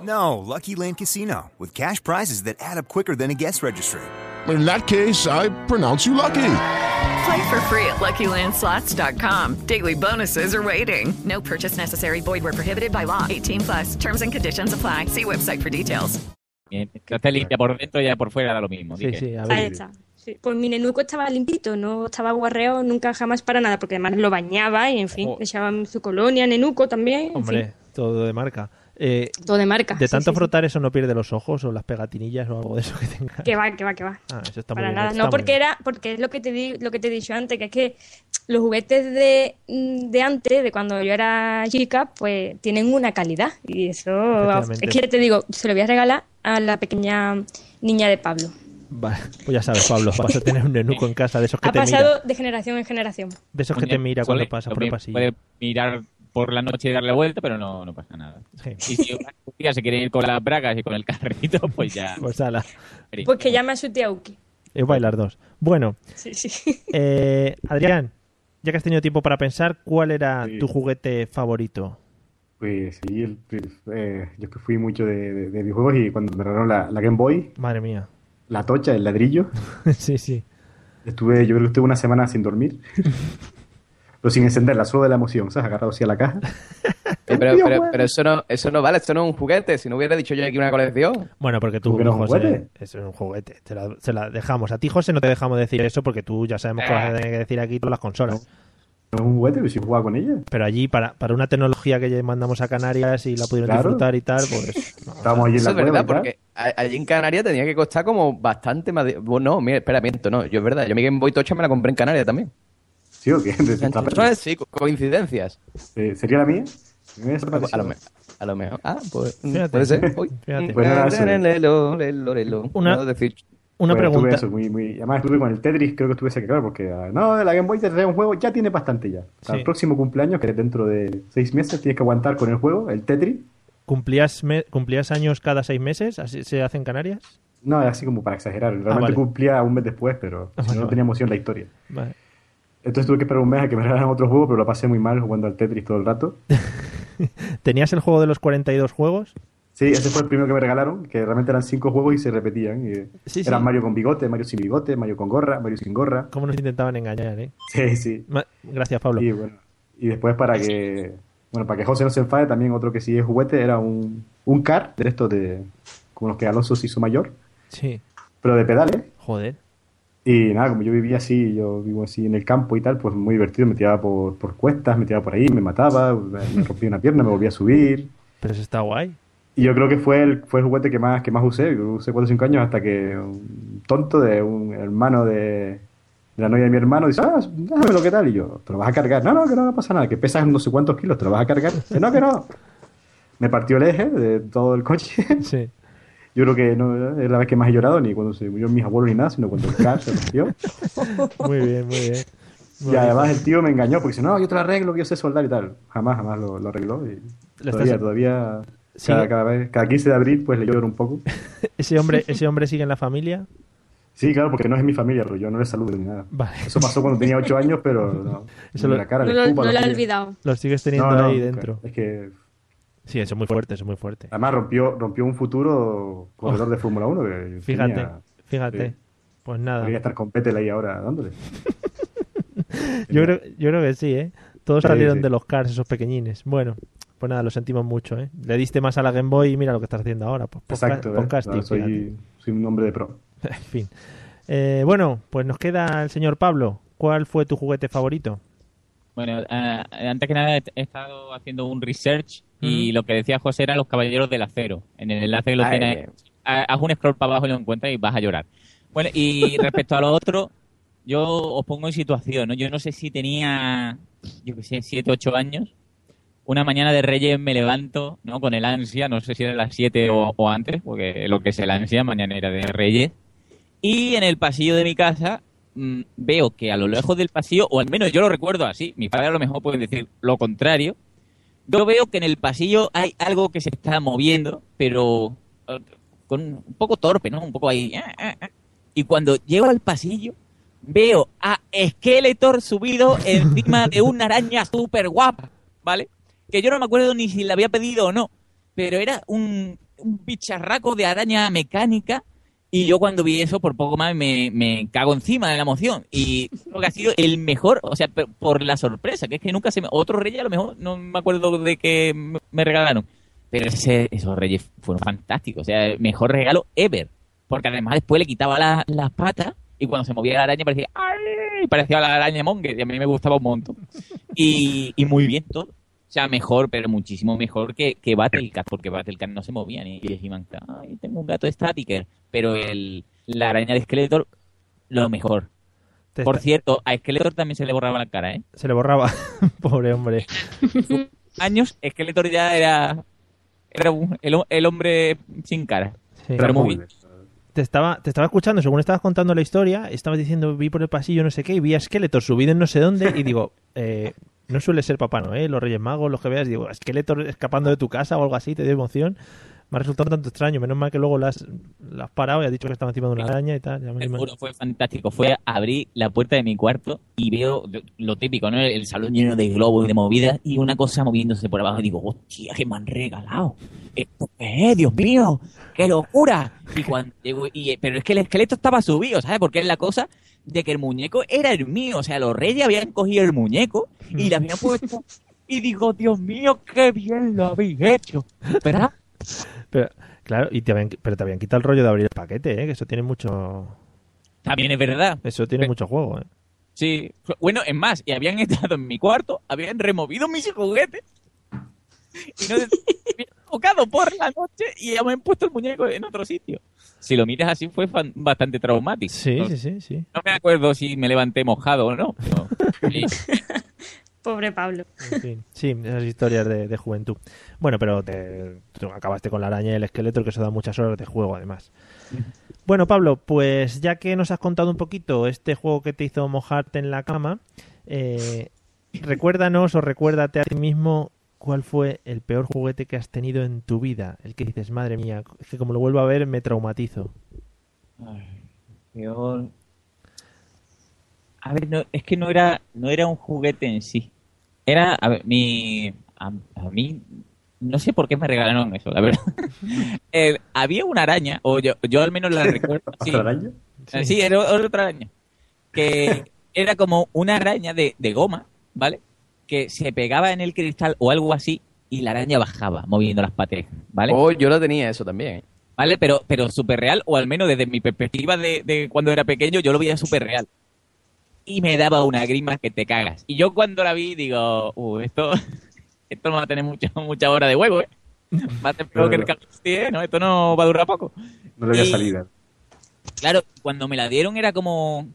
No, Lucky Land Casino, with cash prizes that add up quicker than a guest registry. In that case, I pronounce you lucky. Play for free at LuckyLandSlots.com. Daily bonuses are waiting. No purchase necessary. Void where prohibited by law. 18 plus. Terms and conditions apply. See website for details. Bien, que esté limpia por dentro y ya por fuera da lo mismo sí, dije. sí, a Ahí ver. está. Sí, Pues mi nenuco estaba limpito, no estaba guarreado nunca jamás para nada, porque además lo bañaba y en fin, Oh. le echaban su colonia, nenuco también, en Hombre, fin, todo de marca. Eh, todo de marca. de sí, tanto sí, sí. frotar eso no pierde los ojos o las pegatinillas o algo de eso que tenga. Que va, que va, que va. Ah, eso está para muy bien. nada. está No, porque era, porque es lo que te di, lo que te he dicho antes, que es que los juguetes de, de antes, de cuando yo era chica, pues tienen una calidad. Y eso es que ya te digo, se lo voy a regalar a la pequeña niña de Pablo. Vale, pues ya sabes, Pablo, vas a tener un nenuco en casa de esos que *laughs* Ha te pasado mira. de generación en generación. De esos que te mira cuando suele- pasa por el pasillo. Puede mirar por la noche y darle vuelta, pero no, no pasa nada. Sí. Y si un día se quiere ir con las bragas y con el carrito, *laughs* pues ya. Pues ala, Pues que llame a su tía Uki. es bailar dos. Bueno, Sí, sí. eh, Adrián, ya que has tenido tiempo para pensar, ¿cuál era Sí. tu juguete favorito? Pues sí, el- eh, yo que fui mucho de, de- de videojuegos y cuando me regalaron la, la Game Boy, Madre mía. la tocha, el ladrillo, *laughs* sí, sí. estuve, yo creo que estuve una semana sin dormir. *laughs* Pero sin encenderla, solo de la emoción, ¿sabes? Agarrado así a la caja. *laughs* Eh, pero, pero, pero eso no, eso no vale, esto no es un juguete. Si no hubiera dicho yo aquí una colección. Bueno, porque tú, ¿Cómo que no es un José, juguete? eso es un juguete. Te la, se la dejamos. A ti, José, no te dejamos decir eso porque tú ya sabemos que vas a tener que decir aquí todas las consolas. No es un juguete, pero si jugaba con ella. Pero allí, para, para una tecnología que ya mandamos a Canarias y la pudieron Claro. disfrutar y tal, pues... no, Estábamos allí en Eso la es cueva verdad, porque allí en Canarias tenía que costar como bastante más. de- Bueno, no, mira, espera, miento, no. Yo es verdad, yo mi Game Boy Tocha me la compré en Canarias también. ¿Sí o qué? Sí, co- coincidencias. Eh, ¿Sería la mía? A lo, a lo mejor. Ah, pues. Fíjate. Puede ser. Uy. Fíjate. Pues nada, eso. Lelo, lelo, lelo. Una- No, decir- Una Pues pregunta. eso, muy, muy... Además estuve con el Tetris, creo que estuve ese que claro, porque ah, no, la Game Boy te trae un juego, ya tiene bastante ya. Sí. El próximo cumpleaños, que es dentro de seis meses, tienes que aguantar con el juego, el Tetris. ¿Cumplías, me- ¿Cumplías años cada seis meses? ¿Así se hace en Canarias? No, así como para exagerar. Realmente vale. cumplía un mes después, pero Ah, si vale, no, no vale. tenía emoción la historia. Vale. Entonces tuve que esperar un mes a que me regalaran otro juego, pero lo pasé muy mal jugando al Tetris todo el rato. *laughs* ¿Tenías el juego de los 42 juegos? Sí, ese fue el primero que me regalaron, que realmente eran cinco juegos y se repetían. y Sí, eran sí. Mario con bigote, Mario sin bigote, Mario con gorra, Mario sin gorra. ¿Cómo nos intentaban engañar, eh? Sí, sí. Ma- Gracias, Pablo. Y bueno, y después para que bueno, para que José no se enfade, también otro que sí es juguete era un, un car de estos de como los que Alonso se hizo mayor, Sí. pero de pedales. Joder. Y nada, como yo vivía así, yo vivo así en el campo y tal, pues muy divertido, me tiraba por, por cuestas, me tiraba por ahí, me mataba, me, rompía una pierna, me volvía a subir. Pero eso está guay. Y yo creo que fue el, fue el juguete que más, que más usé, yo usé 4 o 5 años hasta que un tonto de un hermano de, de la novia de mi hermano dice, ah, déjame lo que tal, y yo, te lo vas a cargar, no, no, que no pasa nada, que pesas no sé cuántos kilos, te lo vas a cargar, que no, que no. *laughs* Me partió el eje de todo el coche. Sí. Yo creo que no es la vez que más he llorado, ni cuando se murió mis abuelos ni nada, sino cuando el car se rompió. *laughs* Muy bien, muy bien. Muy Y además bien. el tío me engañó porque dice, no, yo te lo arreglo, que yo sé soldar y tal. Jamás, jamás lo, lo arregló. Y Lo todavía, estás- todavía, Sí. cada, cada vez, cada 15 de abril, pues le lloro un poco. *laughs* ¿Ese hombre, ¿Ese hombre sigue en la familia? Sí, claro, porque no es mi familia, pero yo no le saludo ni nada. Vale. Eso pasó cuando tenía 8 años, pero no. *laughs* Eso lo- la cara, No le no lo he olvidado. Lo sigues teniendo No, no, ahí dentro. Es que Sí, eso es muy fuerte, eso es muy fuerte. además rompió, rompió un futuro corredor de Fórmula 1 que yo Fíjate, tenía- fíjate. sí. Pues nada. Podría estar con Petel ahí ahora dándole. *laughs* Yo creo, yo creo que sí, ¿eh? Todos Sí, salieron sí. de los cars, esos pequeñines. Bueno, pues nada, lo sentimos mucho, ¿eh? Le diste más a la Game Boy y mira lo que estás haciendo ahora. Pues, podca- Exacto, ¿eh? podcasting, Ahora fíjate. soy, soy un hombre de pro. *laughs* En fin. Eh, bueno, pues nos queda el señor Pablo. ¿Cuál fue tu juguete favorito? Bueno, eh, antes que nada he estado haciendo un research y lo que decía José era los Caballeros del Acero. En el enlace que lo Ay. tienes, ha- haz un scroll para abajo y lo encuentras y vas a llorar. Bueno, y *laughs* respecto a lo otro, yo os pongo en situación, ¿no? Yo no sé si tenía, yo qué sé, 7, 8 años. Una mañana de Reyes me levanto, ¿no? Con el ansia, no sé si era las 7 o, o antes, porque lo que es el ansia, mañanera de Reyes. Y en el pasillo de mi casa mm, veo que a lo lejos del pasillo, o al menos yo lo recuerdo así, mi padre a lo mejor puede decir lo contrario, yo veo que en el pasillo hay algo que se está moviendo, pero eh, con un poco torpe, ¿no? Un poco ahí. eh, eh, eh. Y cuando llego al pasillo, veo a Skeletor subido encima de una araña súper guapa, ¿vale? Que yo no me acuerdo ni si la había pedido o no, pero era un, un bicharraco de araña mecánica y yo cuando vi eso, por poco más me, me cago encima de la emoción. Y creo que ha sido el mejor, o sea, por, la sorpresa, que es que nunca se me... Otros reyes a lo mejor no me acuerdo de que me- regalaron. Pero ese, esos reyes fueron fantásticos, o sea, el mejor regalo ever. Porque además después le quitaba la- las patas y cuando se movía la araña parecía... ¡Ay! Parecía la araña Monger y a mí me gustaba un montón. Y, y muy bien todo. O sea, mejor, pero muchísimo mejor que, que Battlecat, porque Battlecat no se movía ni y ay, tengo un gato Statiker. Pero el, la araña de Skeletor, lo mejor. Te Por está- cierto, a Skeletor también se le borraba la cara, ¿eh? Se le borraba. *laughs* Pobre hombre. Años, Skeletor ya era, era un- el, el hombre sin cara. Sí. Pero muy bien. Te estaba, te estaba escuchando, según estabas contando la historia, estabas diciendo, vi por el pasillo no sé qué, y vi a Skeletor subido en no sé dónde, y digo, *laughs* eh, no suele ser Papá Noel, los Reyes Magos, los que veas, digo, Skeletor escapando de tu casa o algo así, te dio emoción. Me ha resultado tanto extraño, menos mal que luego las la has parado y has dicho que estaba encima de una araña y tal. ya me juro, fue fantástico. Fue abrir la puerta de mi cuarto y veo lo típico, ¿no? El salón lleno de globos y de movidas y una cosa moviéndose por abajo. Y digo, hostia, que me han regalado. ¿Esto qué es? Dios mío, qué locura. Y cuando y, pero es que el esqueleto estaba subido, ¿sabes? Porque es la cosa de que el muñeco era el mío. O sea, los reyes habían cogido el muñeco y le habían puesto. Y digo, Dios mío, qué bien lo habéis hecho. ¿Verdad? Pero, claro, y te habían, pero te habían quitado el rollo de abrir el paquete, ¿eh? que eso tiene mucho. También es verdad. Eso tiene mucho juego, ¿eh? Sí, bueno, es más, y habían *laughs* estado en mi cuarto, habían removido mis juguetes y no *laughs* tocado por la noche y me han puesto el muñeco en otro sitio. Si lo miras así fue fan- bastante traumático. Sí, no, sí, sí, sí. no me acuerdo si me levanté mojado o no. pero- *laughs* sí. Pobre Pablo. En fin, sí, esas historias de, de juventud. Bueno, pero te, acabaste con la araña y el esqueleto, que eso da muchas horas de juego, además. Bueno, Pablo, pues ya que nos has contado un poquito este juego que te hizo mojarte en la cama, eh, recuérdanos o recuérdate a ti mismo cuál fue el peor juguete que has tenido en tu vida. El que dices, madre mía, es que como lo vuelvo a ver me traumatizo. Peor. A ver, no, es que no era, no era un juguete en sí. Era, a ver, mi, a, a mí, no sé por qué me regalaron eso, la verdad. *laughs* Eh, había una araña, o yo, yo al menos la recuerdo. sí. ¿Otra araña? Eh, Sí, era otra araña. Que *laughs* era como una araña de, de goma, ¿vale? Que se pegaba en el cristal o algo así y la araña bajaba moviendo las patas, ¿vale? Oh, yo lo tenía eso también. ¿eh? ¿Vale? Pero, pero súper real, o al menos desde mi perspectiva de, de cuando era pequeño, yo lo veía súper real. Y me daba una grima que te cagas. Y yo cuando la vi digo, uh, esto, *laughs* esto no va a tener mucha, mucha hora de huevo, ¿eh? *laughs* Va a ser peor que el Call ¿eh? ¿no? Esto no va a durar poco. No le voy a salir. Claro, cuando me la dieron era como...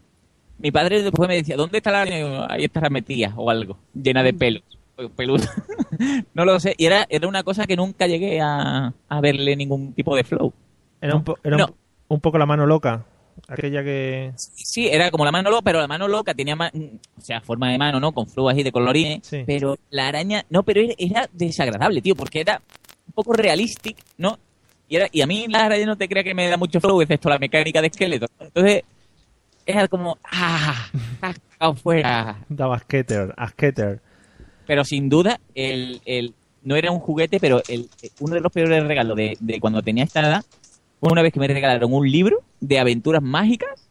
Mi padre después me decía, ¿dónde está la araña? Y Ahí estará metida o algo, llena de pelos. Peluda. *laughs* no lo sé. Y era, era una cosa que nunca llegué a, a verle ningún tipo de flow. Era, un, po- era un- No. un poco la mano loca. Aquella que. Sí, era como la mano loca, pero la mano loca tenía ma- o sea, forma de mano, ¿no? Con flow así de colorines. Sí. Pero la araña, no, pero era, desagradable, tío, porque era un poco realistic, ¿no? Y, era, y a mí la araña no te crea que me da mucho flow, excepto la mecánica de esqueleto. Entonces, era como, ¡ah! ¡Cascado fuera! Daba skater, a skater. Pero sin duda, el, el, no era un juguete, pero el, uno de los peores regalos de, de cuando tenía esta edad fue una vez que me regalaron un libro de aventuras mágicas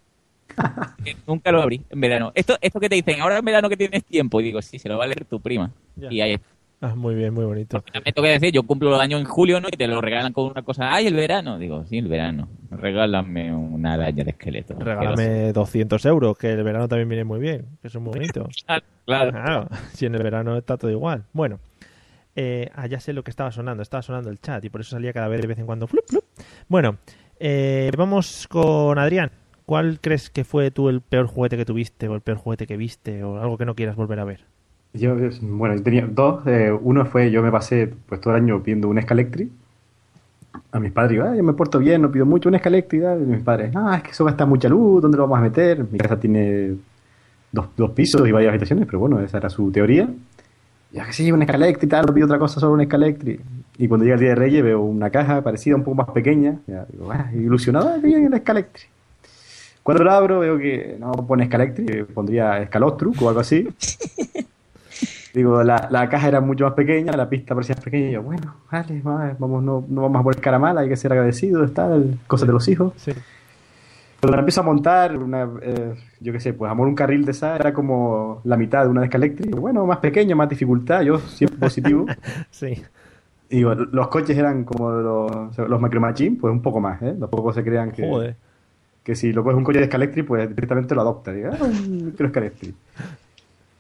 que *laughs* nunca lo abrí en verano. Esto, esto que te dicen, ahora en verano que tienes tiempo, y digo, sí, se lo va a leer tu prima. Ya. Y ahí está. Ah, muy bien, muy bonito. Tengo que decir, yo cumplo los años en julio, ¿no? Y te lo regalan con una cosa, ¡ay, el verano! Digo, sí, el verano. Regálame una araña de esqueleto. Regálame 200 euros, que el verano también viene muy bien, que son muy bonitos. *laughs* Claro. *laughs* si en el verano está todo igual. Bueno, eh, ah, ya sé lo que estaba sonando, estaba sonando el chat y por eso salía cada vez de vez en cuando. flup, flup. Bueno, eh, vamos con Adrián. ¿Cuál crees que fue tú el peor juguete que tuviste o el peor juguete que viste o algo que no quieras volver a ver? Yo, bueno, yo tenía dos. eh, uno fue, yo me pasé pues todo el año pidiendo un Scalectri. A mis padres ah, yo me porto bien, no pido mucho un Scalectri. y mis padres, ah, es que eso gasta mucha luz, ¿dónde lo vamos a meter? Mi casa tiene dos, dos pisos y varias habitaciones, pero bueno, esa era su teoría. Ya que sí, un Scalectri y tal, no pido otra cosa, solo un Scalectri. Y cuando llega el día de Reyes veo una caja parecida, un poco más pequeña. Ya, digo, ah, ilusionado, ah, bien el Scalectri. Cuando lo abro veo que no pone Scalectri, pondría Scalostruc o algo así. *laughs* Digo, la, la caja era mucho más pequeña, la pista parecía más pequeña. Y yo, bueno, vale, va, vamos, no, no vamos a poner cara mala, hay que ser agradecido, está, cosas de los hijos. Cuando la empiezo a montar, una, eh, yo qué sé, pues amor un carril de esa era como la mitad de una Scalectri. Bueno, más pequeño, más dificultad, yo siempre positivo. *laughs* sí. Y digo, los coches eran como los, los Machines, pues un poco más, ¿eh? Los pocos se crean que, Joder. que si lo coges un coche de Scalectri, pues directamente lo adopta. Digo, ah, un micro Scalectri.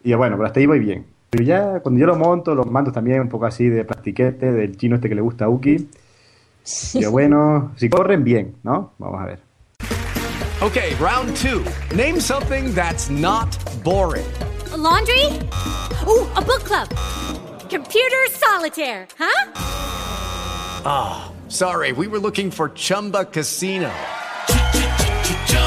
Y yo, bueno, pero hasta ahí voy bien. Pero ya cuando yo lo monto, los mandos también un poco así de plastiquete, del chino este que le gusta a Uki. Yo, bueno, si corren bien, ¿no? Vamos a ver. Okay, round two. Name something that's not boring. A laundry? Ooh, a book club. Computer solitaire, huh? Ah, sorry, we were looking for Chumba Casino.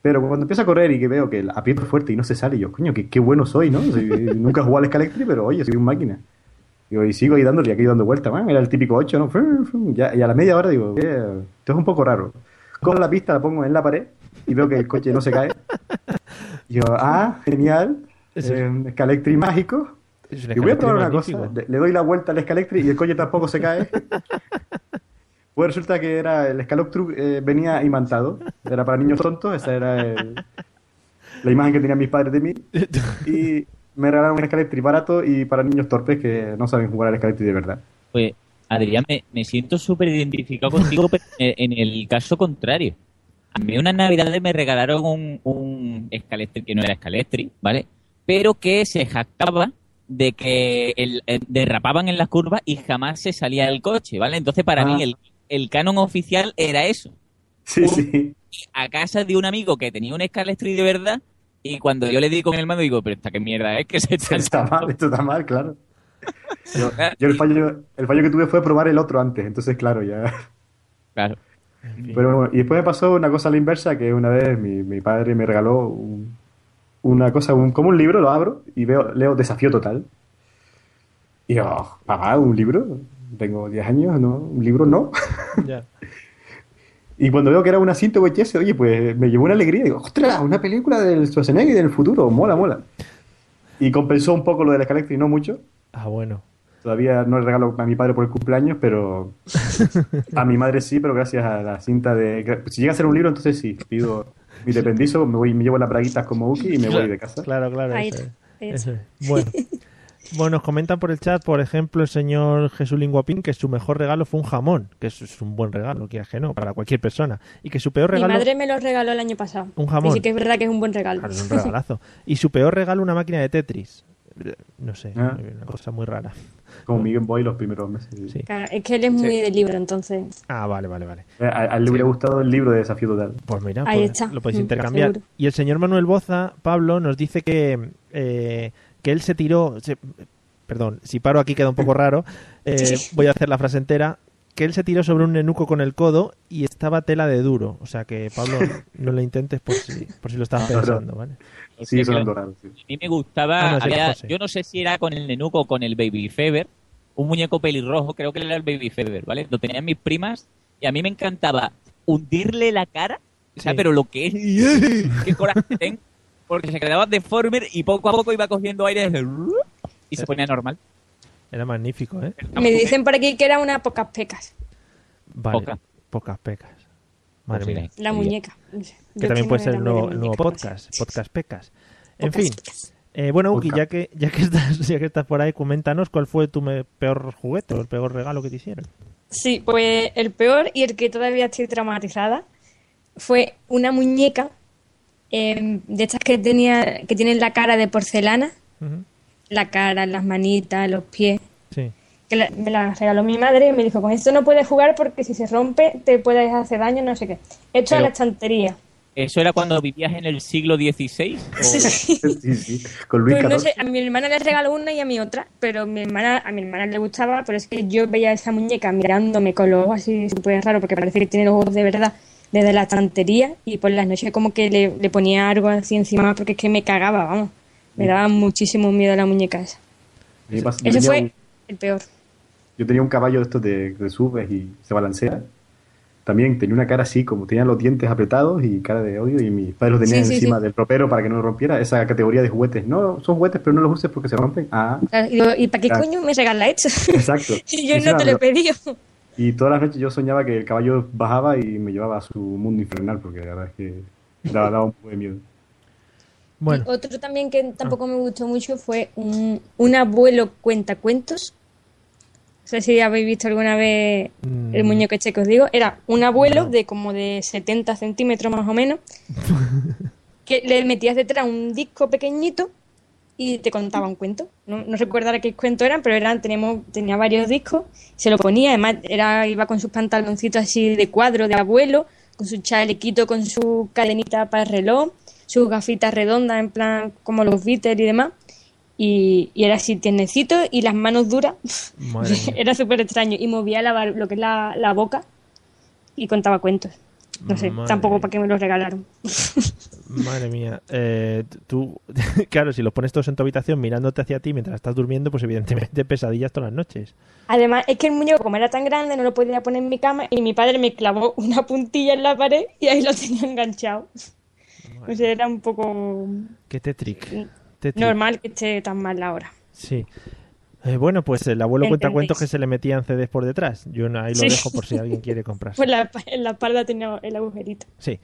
Pero cuando empiezo a correr y que veo que aprieto fuerte y no se sale, yo, coño, qué, qué bueno soy, ¿no? Soy- *laughs* nunca jugado al Scalectri, pero oye, soy un máquina. Digo, y sigo ahí dándole, aquí dando vueltas, man, era el típico 8, ¿no? Fum, fum, ya- y a la media hora digo, eh, esto es un poco raro. Cojo la pista, la pongo en la pared y veo que el coche no se cae. Y yo, ah, genial, es- eh, Scalectri mágico. Es un Y voy a probar una magnífico. cosa, le, le doy la vuelta al Scalectri y el coche tampoco se cae. Pues resulta que era el Scaloptruc eh, venía imantado, era para niños tontos, esa era el- la imagen que tenían mis padres de mí. Y me regalaron un Scalectri barato y para niños torpes que no saben jugar al Scalectri de verdad. Pues, Adrián, me, me siento súper identificado contigo, pero en, el caso contrario. A mí unas navidades me regalaron un, un Scalestri que no era Scalestri, ¿vale? Pero que se jactaba de que el- eh, derrapaban en las curvas y jamás se salía el coche, ¿vale? Entonces, para Ah. mí, el, el canon oficial era eso. Sí, sí. A casa de un amigo que tenía un Street de verdad, y cuando yo le di con el mando, digo, pero esta qué mierda es que se está... Está mal, esto está mal, claro. Yo, *laughs* yo el, fallo, el fallo que tuve fue probar el otro antes, entonces claro, ya... Claro. Pero bueno, y después me pasó una cosa a la inversa, que una vez mi, mi padre me regaló un- una cosa, un- como un libro, lo abro y veo, leo Desafío Total. Y yo, "Oh, papá, ¿un libro? Tengo 10 años, ¿no? ¿Un libro no? *laughs* Ya. *laughs* Y cuando veo que era una cinta VHS, oye, pues me llevó una alegría. Digo, ostras, una película del Schwarzenegger y del futuro, mola, mola. Y compensó un poco lo del Escalectri, no mucho. Ah, bueno. Todavía no le regalo a mi padre por el cumpleaños, pero *laughs* a mi madre sí, pero gracias a la cinta de... Si llega a ser un libro, entonces sí, pido mi dependizo, me voy, me llevo las braguitas como Uki y me voy de casa. Claro, claro. Ahí eso está, es. Eso es. Bueno. *laughs* Bueno, nos comentan por el chat, por ejemplo, el señor Jesús Linguapín, que su mejor regalo fue un jamón, que eso es un buen regalo, quieras que no, para cualquier persona. Y que su peor Mi regalo... madre me lo regaló el año pasado. Un jamón. Y sí que es verdad que es un buen regalo. Claro, es un regalazo. Y su peor regalo, una máquina de Tetris. No sé, Ah. una cosa muy rara. Como Miguel Boy los primeros meses. Sí. Claro, es que él es muy de libro, entonces. Ah, vale, vale, vale. A, a él le hubiera gustado el libro de Desafío Total. Pues mira, Ahí pues está. lo podéis Mm, intercambiar. seguro. Y el señor Manuel Boza, Pablo, nos dice que, eh, que él se tiró. se- perdón, si paro aquí queda un poco raro. *laughs* eh, voy a hacer la frase entera. Que él se tiró sobre un nenuco con el codo y estaba tela de duro. O sea que, Pablo, *laughs* no lo intentes por si, por si lo no. pensando, ¿vale? Sí, sonando raro. sí. A mí me gustaba, Ah, no, sí, había- José. yo no sé si era con el nenuco o con el Baby Fever, un muñeco pelirrojo, creo que era el Baby Fever, ¿vale? Lo tenían mis primas y a mí me encantaba hundirle la cara, o sea, Sí. pero lo que es, *laughs* qué coraje tengo, porque se quedaba deformer y poco a poco iba cogiendo aire desde y se ponía normal. Era magnífico, ¿eh? Me dicen por aquí que era una pocas pecas. Vale, Poca. pocas pecas. Madre Pues mía. La muñeca. Que Yo también puede ser el nuevo, el podcast, podcast pecas. En Pocas fin, pecas. eh, bueno, Uki, ya que, ya, que estás, *laughs* ya que estás por ahí, coméntanos cuál fue tu me- peor juguete o el peor regalo que te hicieron. Sí, pues el peor y el que todavía estoy traumatizada fue una muñeca eh, de estas que tenía que tienen la cara de porcelana, la cara, las manitas, los pies. Sí. Que la- me la regaló mi madre y me dijo, con esto no puedes jugar porque si se rompe te puedes hacer daño, no sé qué. Hecho a Pero- la estantería. ¿Eso era cuando vivías en el siglo XVI? o- *laughs* Sí, sí. Con Luis Pues no sé, a mi hermana le regaló una y a mi otra, pero mi hermana, a mi hermana le gustaba, pero es que yo veía esa muñeca mirándome con los ojos así súper raro, porque parece que tiene los ojos de verdad, desde la estantería, y por las noches como que le, le ponía algo así encima, porque es que me cagaba, vamos. Me daba muchísimo miedo la muñeca esa. A pasa- Ese fue un- el peor. Yo tenía un caballo de estos de, de subes y se balancea. También tenía una cara así, como tenía los dientes apretados y cara de odio, y mis padres lo tenían Sí, sí, encima sí. del ropero para que no lo rompiera. Esa categoría de juguetes. No, son juguetes, pero no los uses porque se rompen. Ah, Claro, Y, digo, ¿y para qué Claro. coño me regala esto? exacto. *laughs* y yo no te lo he pedido. Y todas las noches yo soñaba que el caballo bajaba y me llevaba a su mundo infernal, porque la verdad es que daba, daba un poco de miedo. Bueno, Otro también que tampoco me gustó mucho fue un, un abuelo cuentacuentos. No sé si habéis visto alguna vez el Mm. muñeco este que os digo. Era un abuelo de como de 70 centímetros más o menos, *laughs* que le metías detrás un disco pequeñito y te contaba un cuento. No, no recuerdo qué cuento eran, pero eran, teníamos, tenía varios discos. Se lo ponía, además era, iba con sus pantaloncitos así de cuadro de abuelo, con su chalequito, con su cadenita para el reloj, sus gafitas redondas en plan como los Beatles y demás. Y, y era así tiernecito y las manos duras. *laughs* Era súper extraño. Y movía la, lo que es la, la boca y contaba cuentos. No sé, Madre tampoco para qué me los regalaron. *laughs* madre mía. Eh, tú, *laughs* claro, si los pones todos en tu habitación mirándote hacia ti mientras estás durmiendo, pues evidentemente *laughs* pesadillas todas las noches. Además, es que el muñeco, como era tan grande, no lo podía poner en mi cama y mi padre me clavó una puntilla en la pared y ahí lo tenía enganchado. O sea, era un poco Qué tetric. Tetric. normal que esté tan mal la hora. Sí. Eh, bueno, pues el abuelo cuenta cuentos que se le metían CDs por detrás. Yo ahí lo Sí. dejo por si alguien quiere *laughs* comprarse. Pues la, en la espalda tenía el agujerito. Sí.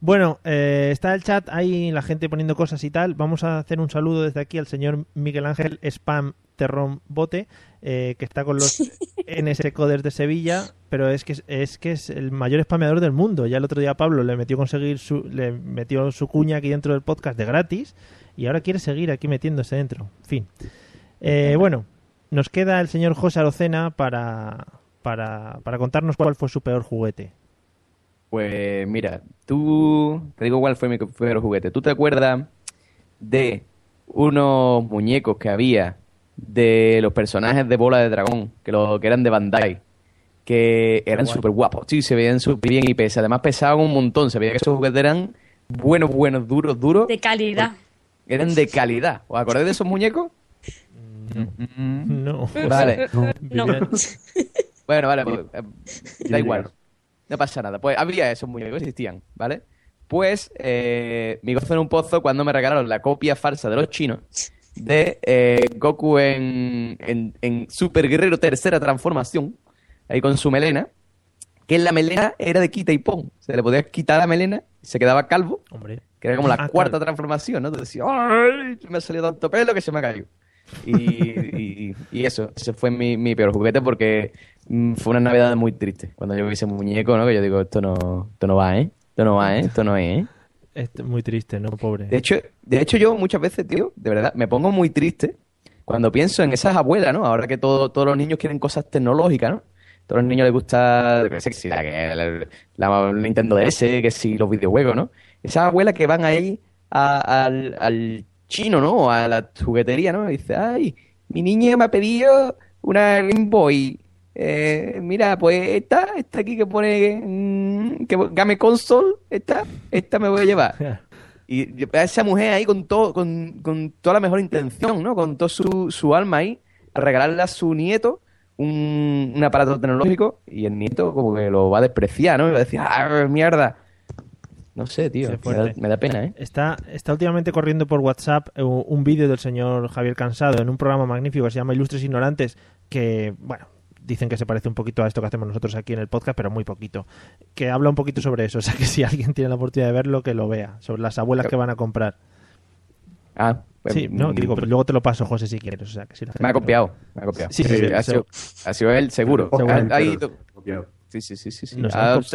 Bueno, eh, está el chat ahí, la gente poniendo cosas y tal. Vamos a hacer un saludo desde aquí al señor Miguel Ángel Spam Terrón Bote, eh, que está con los *laughs* NS Coders de Sevilla, pero es que es, es que es el mayor spameador del mundo. Ya el otro día Pablo le metió conseguir su, le metió su cuña aquí dentro del podcast de gratis y ahora quiere seguir aquí metiéndose dentro. En fin. Eh, bueno, nos queda el señor José Arocena para, para, para contarnos cuál fue su peor juguete. Pues mira, tú, te digo cuál fue mi primer juguete. ¿Tú te acuerdas de unos muñecos que había de los personajes de Bola de Dragón, que, lo, que eran de Bandai, que eran súper guapos, sí, se veían súper bien y pesa. Además pesaban un montón, se veía que esos juguetes eran buenos, buenos, duros, duros. De calidad. Eran de calidad. ¿Os acordáis de esos muñecos? No. Vale. *laughs* No. Bueno, vale, pues, eh, da igual. No pasa nada. Pues había esos muñecos, existían, ¿vale? Pues eh, mi gozo en un pozo cuando me regalaron la copia falsa de los chinos de eh, Goku en, en, en Super Guerrero Tercera Transformación, ahí con su melena, que la melena era de quita y pon. Se le podía quitar la melena y se quedaba calvo, Hombre. que era como la Ah, cuarta transformación, ¿no? Te decía, ¡ay! Me ha salido tanto pelo que se me ha caído. Y, y- y eso, ese fue mi, mi peor juguete porque mm, fue una Navidad muy triste. Cuando yo vi ese muñeco, ¿no? Que yo digo, esto no, esto no va, ¿eh? Esto no va, ¿eh? Esto no es, ¿eh? Es muy triste, ¿no? Pobre. De hecho, de hecho, yo muchas veces, tío, de verdad, me pongo muy triste cuando pienso en esas abuelas, ¿no? Ahora que todo- todos los niños quieren cosas tecnológicas, ¿no? todos los niños les gusta, que si la, que la- la Nintendo DS, que si los videojuegos, ¿no? Esas abuelas que van ahí a- al, al chino, ¿no? A la juguetería, ¿no? Y dice, ay, mi niña me ha pedido una Game Boy. Eh, mira, pues esta, esta aquí que pone mm, que Game Console, esta, esta me voy a llevar. *laughs* Y a esa mujer ahí con todo, con, con toda la mejor intención, ¿no? Con toda su, su alma ahí, a regalarle a su nieto un, un aparato tecnológico y el nieto como que lo va a despreciar, ¿no? Y va a decir, ¡ah, mierda! No sé, tío, me da, fuerte. me da pena, ¿eh? Está, está últimamente corriendo por WhatsApp eh, un vídeo del señor Javier Cansado en un programa magnífico que se llama Ilustres Ignorantes, que, bueno, dicen que se parece un poquito a esto que hacemos nosotros aquí en el podcast, pero muy poquito. Que habla un poquito sobre eso, *laughs* o sea que si alguien tiene la oportunidad de verlo, que lo vea, sobre las abuelas que van a comprar. Ah, pues, Sí, no, digo, pero luego te lo paso, José, si quieres. O sea, que si la Me ha copiado, me ha copiado. Sí, sí, sí, ha, sido, ha sido él, seguro. Seguro. Ha- ha ido-. Sí, sí, sí, sí.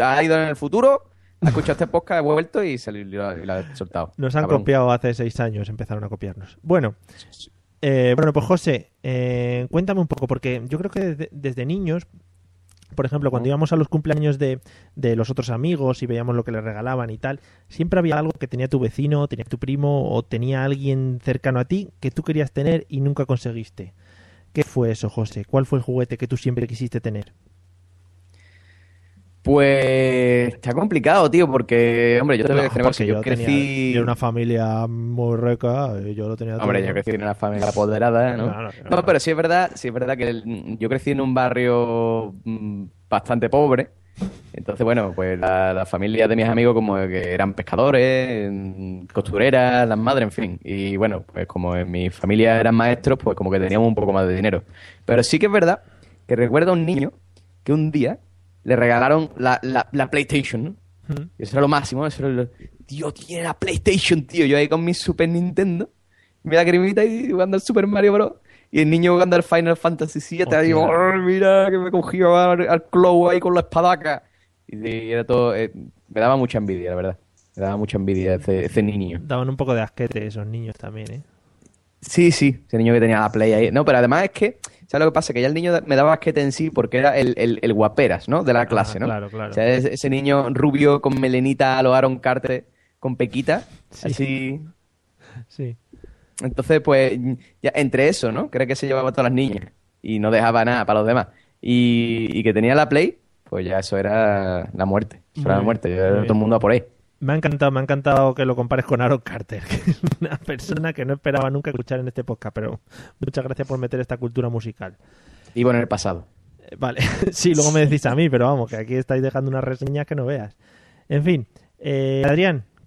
ha ido en el futuro, ha escuchado este podcast, ha vuelto y se lo, ha soltado. Nos han Cabrón. copiado hace seis años, empezaron a copiarnos. Bueno, eh, bueno pues José, eh, cuéntame un poco, porque yo creo que desde, desde niños, por ejemplo, cuando íbamos a los cumpleaños de, de los otros amigos y veíamos lo que les regalaban y tal, siempre había algo que tenía tu vecino, tenía tu primo o tenía alguien cercano a ti que tú querías tener y nunca conseguiste. ¿Qué fue eso, José? ¿Cuál fue el juguete que tú siempre quisiste tener? Pues está complicado, tío, porque, hombre, yo te voy a decir una porque cosa, yo tenía- crecí... yo era una familia muy rica, y yo lo tenía todo. Hombre, yo crecí en una familia apoderada, ¿no? Claro, No, claro. pero sí es verdad, sí es verdad que el- yo crecí en un barrio mm, bastante pobre. Entonces, bueno, pues la, la familia de mis amigos como que eran pescadores, mm, costureras, las madres, en fin. Y bueno, pues como en mi familia eran maestros, pues como que teníamos un poco más de dinero. Pero sí que es verdad que recuerdo a un niño que un día le regalaron la, la, la PlayStation, ¿no? Y eso era lo máximo, eso era lo... Tío, tiene la PlayStation, tío. Yo ahí con mi Super Nintendo, me da cremita y jugando al Super Mario Bros. Y el niño jugando al Final Fantasy VII. "Oh, mira que me cogió al, al Clow ahí con la espadaca. Y, y era todo... eh, me daba mucha envidia, la verdad. Me daba mucha envidia ese, ese niño. Daban un poco de asquete esos niños también, ¿eh? Sí, sí, ese niño que tenía la Play ahí. No, pero además es que, ¿sabes lo que pasa? Que ya el niño me daba asquete en sí porque era el, el, el guaperas, ¿no? De la clase, ¿no? claro, claro. O sea, ese, ese niño rubio con melenita a lo Aaron Carter, con pequita, así... Sí. Entonces, pues, ya entre eso, ¿no? Creo que se llevaba a todas las niñas y no dejaba nada para los demás. Y, y que tenía la Play, pues ya eso era la muerte. Eso era la muerte. Yo todo el mundo a por ahí. Me ha encantado, me ha encantado que lo compares con Aaron Carter, *laughs* que es una persona que no esperaba nunca escuchar en este podcast, pero muchas gracias por meter esta cultura musical. Vivo en el pasado. Eh, Vale, *laughs* sí, luego me decís a mí, pero vamos, que aquí estáis dejando unas reseñas que no veas. En fin, eh, Adrián,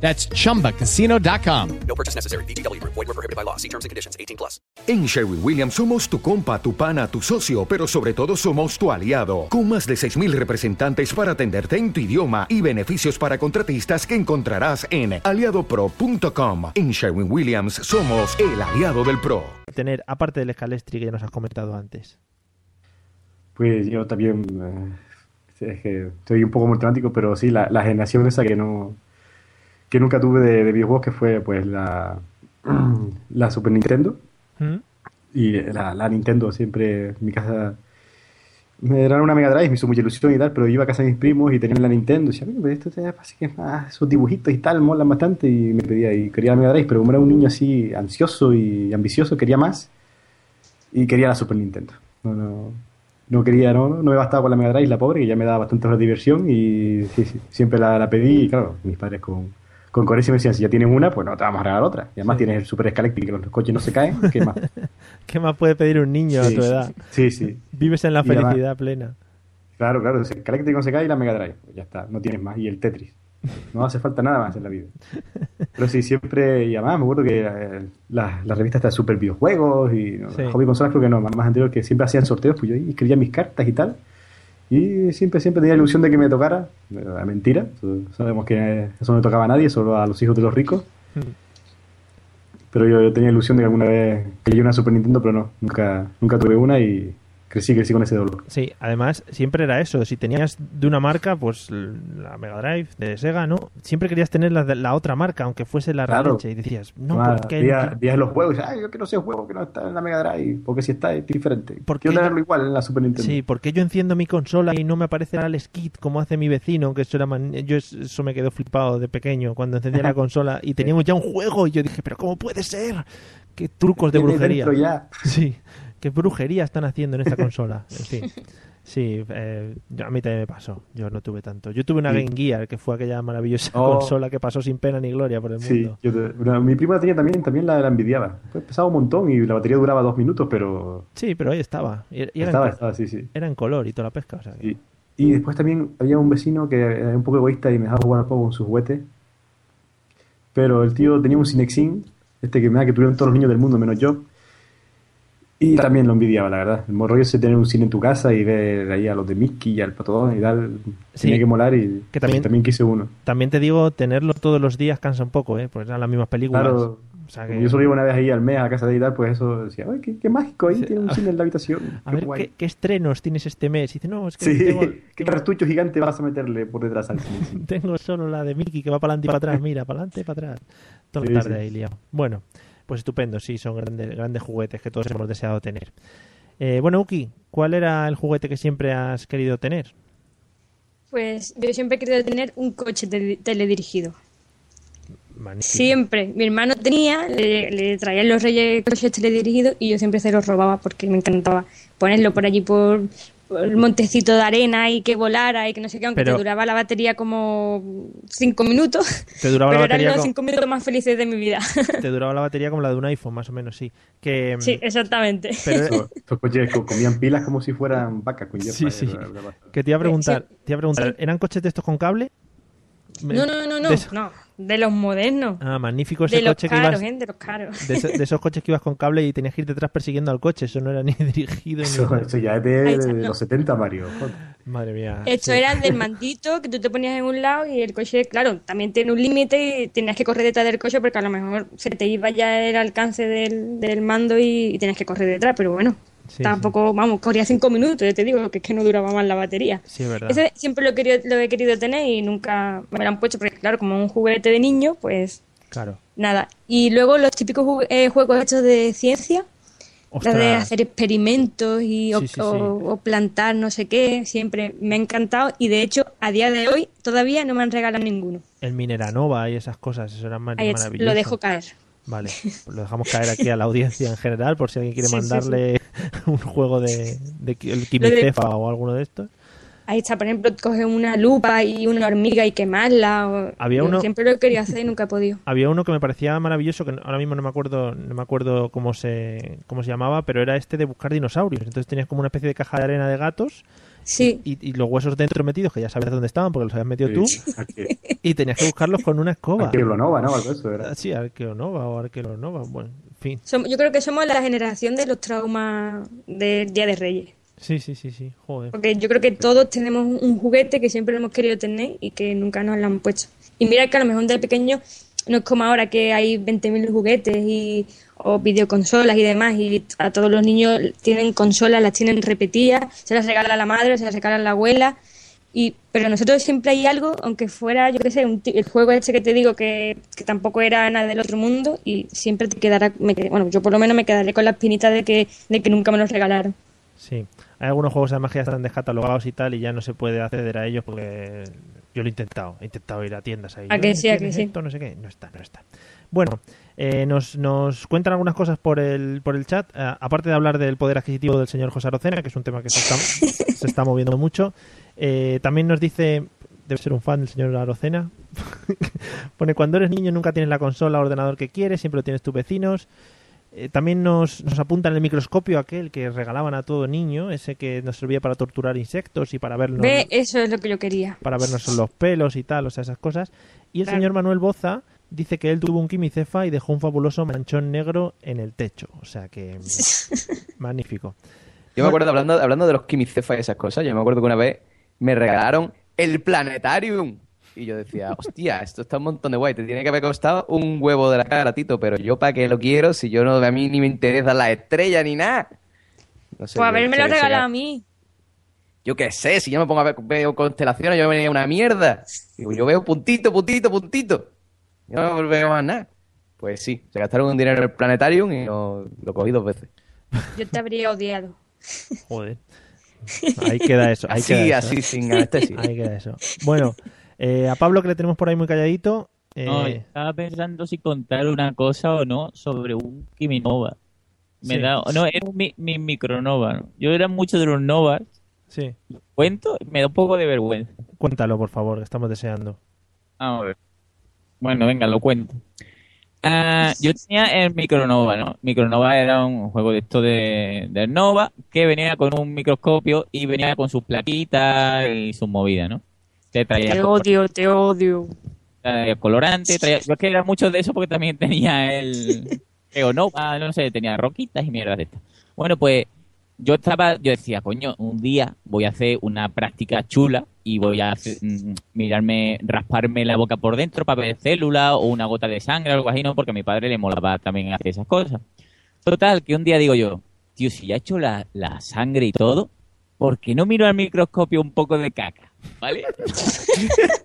That's chumbacasino.com. No purchase necessary. VGW Group. Void were prohibited by law. See terms and conditions. 18 plus. En Sherwin Williams somos tu compa, tu pana, tu socio, pero sobre todo somos tu aliado. Con más de 6,000 representantes para atenderte en tu idioma y beneficios para contratistas que encontrarás en aliadopro.com. En Sherwin Williams somos el aliado del pro. Tener, aparte del Scalestri que ya nos has comentado antes. Pues yo también. eh, es que estoy un poco multimático, pero sí, la, la generación esa que no. Que nunca tuve de, de videojuegos, que fue pues la. *clears throat* la Super Nintendo. ¿Mm? Y la, la Nintendo siempre en mi casa. Me era una Mega Drive, me hizo mucha ilusión y tal, pero iba a casa de mis primos y tenían la Nintendo. Y decía, "Mira, pero esto te parece que es más, esos dibujitos y tal, molan bastante. Y me pedía, y quería la Mega Drive, pero como era un niño así ansioso y ambicioso, quería más. Y quería la Super Nintendo. No, no, no quería, no, no me bastaba con la Mega Drive, la pobre, que ya me daba bastante más diversión. Y sí, sí, siempre la, la pedí. Y claro, mis padres con, con coherencia me decían, si ya tienes una, pues no te vamos a regalar otra. Y además tienes el Super Escaléctrico, que los coches no se caen. ¿Qué más? *laughs* ¿Qué más puede pedir un niño Sí, a tu edad? Sí, sí. Vives en la Y además- felicidad plena. Claro, claro, el no se cae y la Mega Drive. Pues ya está, no tienes más. Y el Tetris. No hace falta nada más en la vida. *laughs* Pero sí, siempre, y además me acuerdo que eh, las las revistas de super videojuegos y no, hobby consolas creo que no, más, más anterior que siempre hacían sorteos, pues yo ahí escribía mis cartas y tal. Y siempre, siempre tenía la ilusión de que me tocara. Era mentira, sabemos que eso no le tocaba a nadie, solo a los hijos de los ricos. Pero yo, yo tenía ilusión de que alguna vez quería una Super Nintendo, pero no, nunca, nunca tuve una y crecí, crecí con ese dolor. Sí, además siempre era eso. Si tenías de una marca, pues la Mega Drive de Sega, ¿no? Siempre querías tener la, la otra marca, aunque fuese la Claro. Y decías, no, Ah, ¿por qué? veía- veías los juegos y ay, yo quiero ese juego que no está en la Mega Drive, porque si está es diferente. ¿Por quiero tenerlo igual en la Super Nintendo. Sí, porque yo enciendo mi consola y no me aparece el skit como hace mi vecino, que eso era man- yo es- eso me quedó flipado de pequeño cuando encendía la *laughs* consola y teníamos ya un juego y yo dije, pero ¿cómo puede ser? Qué trucos de brujería. ya. Sí, *laughs* qué brujería están haciendo en esta *laughs* consola. En fin. Sí, eh, yo- a mí también me pasó. Yo no tuve tanto. Yo tuve una Sí. Game Gear, que fue aquella maravillosa Oh. consola que pasó sin pena ni gloria por el Sí, mundo. yo te- bueno, mi prima tenía también, también la, la envidiaba. Pues pesaba un montón y la batería duraba dos minutos, pero Sí, pero ahí estaba. Y, y era, estaba, en, estaba, sí, sí. era en color y toda la pesca. O sea, que- Y, y después también había un vecino que era un poco egoísta y me dejaba jugar un poco con sus juguetes. Pero el tío tenía un Cinexin, este que me da que tuvieron todos los niños del mundo menos yo. Y también lo envidiaba, la verdad. El morro ese tener un cine en tu casa y ver ahí a los de Mickey y al Patodón y tal. Sí. Tenía que molar y Que también- también quise uno. También te digo, tenerlo todos los días cansa un poco, ¿eh? Pues eran las mismas películas. Claro, O sea como que- yo solo iba una vez ahí al mes a la casa de y tal, pues eso decía, ¡ay, qué, qué mágico! Ahí tiene un cine en la habitación. A qué ver, guay". ¿qué, qué estrenos tienes este mes? Y dice, no, es que Sí, tengo, *laughs* qué cartucho gigante vas a meterle por detrás al cine. *laughs* tengo solo la de Mickey que va para adelante y para atrás. Mira, para adelante y para atrás. Toda la Sí, tarde sí. ahí liado. Bueno, pues estupendo, sí, son grandes, grandes juguetes que todos hemos deseado tener. Eh, bueno, Uki, ¿cuál era el juguete que siempre has querido tener? Pues yo siempre he querido tener un coche tele- teledirigido. Magnífico. Siempre. Mi hermano tenía, le, le traían los reyes coches teledirigidos y yo siempre se los robaba porque me encantaba ponerlo por allí por el montecito de arena y que volara y que no sé qué, aunque Pero- te duraba la batería como cinco minutos. Te duraba la pero batería eran los como- cinco minutos más felices de mi vida. *laughs* Te duraba la batería como la de un iPhone, más o menos, sí. Que, mm, sí, exactamente. Pero- coches co- comían pilas como si fueran vacas con Sí, sí. la- la- la- Que te iba a preguntar, Sí. te iba a preguntar, ¿eran coches de estos con cable? No, no, no, no, de los modernos. Ah, magnífico ese de los coche que caros, ibas... ¿eh? De los caros. De, ese- de esos coches que ibas con cable y tenías que ir detrás persiguiendo al coche. Eso no era ni *laughs* dirigido ni... Eso, eso ya es de, los 70, Mario. Joder. Madre mía. Esto sí. era el del mandito que tú te ponías en un lado y el coche, claro, también tiene un límite y tenías que correr detrás del coche porque a lo mejor se te iba ya el alcance del, del mando y, y tenías que correr detrás, pero bueno, Sí, tampoco, vamos, corría cinco minutos, ya te digo, que es que no duraba más la batería. Sí, es verdad. Ese siempre lo he, querido, lo he querido tener y nunca me lo han puesto porque, claro, como un juguete de niño, pues Claro. nada. Y luego los típicos eh, juegos hechos de ciencia. Los de Ostras. hacer experimentos y, o, Sí, sí, sí. o- o plantar no sé qué, siempre me ha encantado y de hecho a día de hoy todavía no me han regalado ninguno. El Mineranova y esas cosas, eso era maravilloso. lo dejo caer. Vale, pues *laughs* lo dejamos caer aquí a la audiencia en general por si alguien quiere Sí, sí, mandarle *laughs* un juego de, de el Lo de- o alguno de estos. Ahí está, por ejemplo, coger una lupa y una hormiga y quemarla. o- Había yo uno- Siempre lo querido hacer y nunca he podido. *laughs* Había uno que me parecía maravilloso, que ahora mismo no me acuerdo, no me acuerdo cómo se, cómo se llamaba, pero era este de buscar dinosaurios. Entonces tenías como una especie de caja de arena de gatos Sí. Y, y los huesos dentro metidos, que ya sabes dónde estaban porque los habías metido tú. Aquí- Y tenías que buscarlos con una escoba. Arqueolonova, ¿no? Algo eso era. Ah, Sí, Arqueonova o Arqueonova. Bueno, en fin. Yo creo que somos la generación de los traumas del Día de Reyes. Sí, sí, sí, sí. Joder. Porque yo creo que todos tenemos un- un juguete que siempre hemos querido tener y que nunca nos lo han puesto. Y mira que a lo mejor de pequeño no es como ahora que hay 20.000 juguetes y, o videoconsolas y demás y a todos los niños tienen consolas, las tienen repetidas, se las regala la madre, se las regala la abuela. Y, pero nosotros siempre hay algo, aunque fuera, yo qué sé, un el juego este que te digo que, que tampoco era nada del otro mundo y siempre te quedará, me bueno, yo por lo menos me quedaré con la espinita de que, de que nunca me los regalaron. Sí. Hay algunos juegos además que ya están descatalogados y tal y ya no se puede acceder a ellos porque yo lo he intentado. He intentado ir a tiendas ahí. A que "Eh, sí, a que ¿tienes sí. esto? No sé qué. No está, no está. Bueno, eh, nos, nos cuentan algunas cosas por el, por el chat. Eh, aparte de hablar del poder adquisitivo del señor José Arocena, que es un tema que se está, se está moviendo mucho, eh, también nos dice, debe ser un fan del señor Arocena, *laughs* pone, cuando eres niño nunca tienes la consola o ordenador que quieres, siempre lo tienes tus vecinos. También nos, nos apuntan el microscopio aquel que regalaban a todo niño, ese que nos servía para torturar insectos y para vernos, Ve, eso es lo que yo quería. para vernos los pelos y tal, o sea, esas cosas. Y el Claro. señor Manuel Boza dice que él tuvo un quimicefa y dejó un fabuloso manchón negro en el techo. O sea que *laughs* magnífico. Yo me acuerdo, hablando, hablando de los quimicefas y esas cosas, yo me acuerdo que una vez me regalaron el planetarium. Y yo decía, *laughs* hostia, esto está un montón de guay. Te tiene que haber costado un huevo de la cara, Tito, pero yo para qué lo quiero si yo no, a mí ni me interesa la estrella ni nada. No sé, Pues a yo- ver, me lo regalado a mí. Yo qué sé, si yo me pongo a ver veo constelaciones, yo venía una mierda. Digo, yo veo puntito, puntito, puntito. No veo más nada. Pues sí, se gastaron un dinero en el planetarium y no- lo cogí dos veces. Yo te habría odiado. Joder. Ahí queda eso. Ahí Así, queda eso, así, ¿eh? sin anestesia. Ahí queda eso. Bueno, eh, a Pablo que le tenemos por ahí muy calladito. eh, No, estaba pensando si contar una cosa o no sobre un Kiminova. Me Sí. da, no, era un mi, mi micronova. ¿no? Yo era mucho de los novas. Sí. Cuento, me da un poco de vergüenza. Cuéntalo, por favor, que estamos deseando. Vamos a ver. Bueno, venga, lo cuento. Ah, yo tenía el Micronova, ¿no? Micronova era un juego de esto de, de Nova que venía con un microscopio y venía con sus plaquitas y sus movidas, ¿no? Te traía, Te odio, te odio. traía colorante, traía... Yo es que era mucho de eso porque también *laughs* tenía el Geonova, no sé, tenía roquitas y mierdas de estas. Bueno, pues yo estaba, yo decía, coño, un día voy a hacer una práctica chula y voy a hacer- mm, mirarme, rasparme la boca por dentro para ver células o una gota de sangre o algo así, ¿no? Porque a mi padre le molaba también hacer esas cosas. Total, que un día digo yo, tío, si ya he hecho la, la sangre y todo, ¿por qué no miro al microscopio un poco de caca? ¿Vale? *laughs*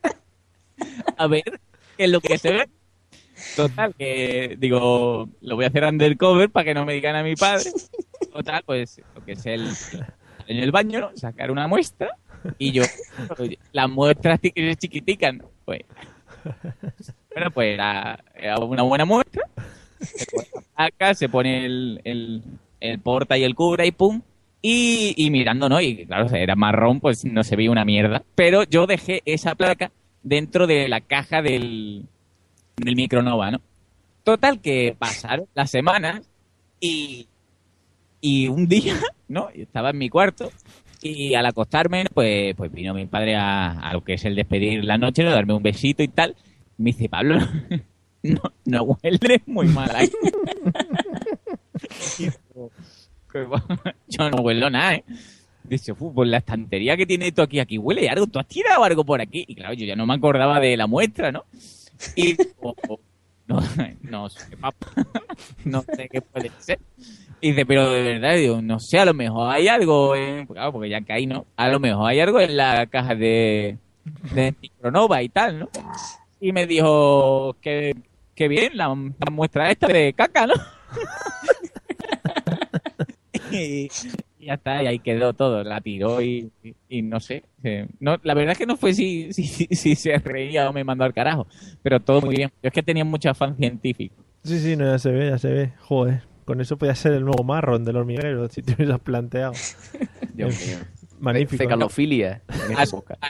a ver qué es lo que se ve. Total, que digo, lo voy a hacer undercover para que no me digan a mi padre. Total, pues lo que es el en el baño, sacar una muestra y yo, las muestras chi- chiquiticas, ¿no? Pues, bueno, pues era, era una buena muestra. Se pone placa, se pone el, el, porta y el cubre y pum. Y, y mirando, ¿no? Y claro, era marrón, pues no se veía una mierda. Pero yo dejé esa placa dentro de la caja del, del micronova, ¿no? Total que pasaron las semanas y, y un día, ¿no? Estaba en mi cuarto y al acostarme, pues, pues vino mi padre a, a lo que es el despedir la noche, ¿no? darme un besito y tal. Me dice, Pablo, *laughs* no, no huele muy mal ahí. *laughs* "Pues, yo no huelo nada, ¿eh? Dice, "Uf, pues la estantería que tiene esto aquí, aquí huele algo. ¿Tú has tirado algo por aquí? Y claro, yo ya no me acordaba de la muestra, ¿no? Y oh, oh, no, *laughs* no sé, papá. No sé qué puede ser. Y dice, pero de verdad, digo, no sé, a lo mejor hay algo, en- claro, porque ya caí, ¿no? A lo mejor hay algo en la caja de, de Micronova y tal, ¿no? Y me dijo que, que bien, la, la muestra esta de caca, ¿no? *laughs* y, ya está, y ahí quedó todo, la tiró y, y- y no sé. eh, no, la verdad es que no fue si, *laughs* si, si se reía o me mandó al carajo, pero todo muy bien. Yo es que tenía mucho afán científico. Sí, sí, no, ya se ve, ya se ve. Joder, con eso podía ser el nuevo marrón del hormiguero, si te hubieras planteado. *laughs* Dios mío. Magnífico. Fecalofilia.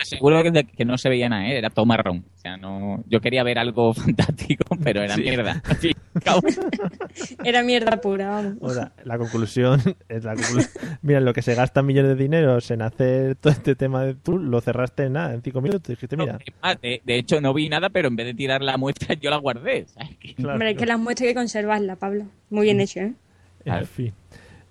Seguro que, que no se veía nada, ¿eh? era todo marrón. O sea, no, yo quería ver algo *laughs* fantástico, pero era Sí. mierda. Sí. *laughs* *laughs* Era mierda pura, vamos. O sea, la conclusión es la conclusión. Mira, lo que se gasta millones de dineros en hacer todo este tema de tú, lo cerraste en nada, en cinco minutos. Dijiste, mira, de, de hecho, no vi nada, pero en vez de tirar la muestra, yo la guardé. ¿sabes? Hombre, es que las muestras hay que conservarlas, Pablo. Muy bien hecho, ¿eh? en fin.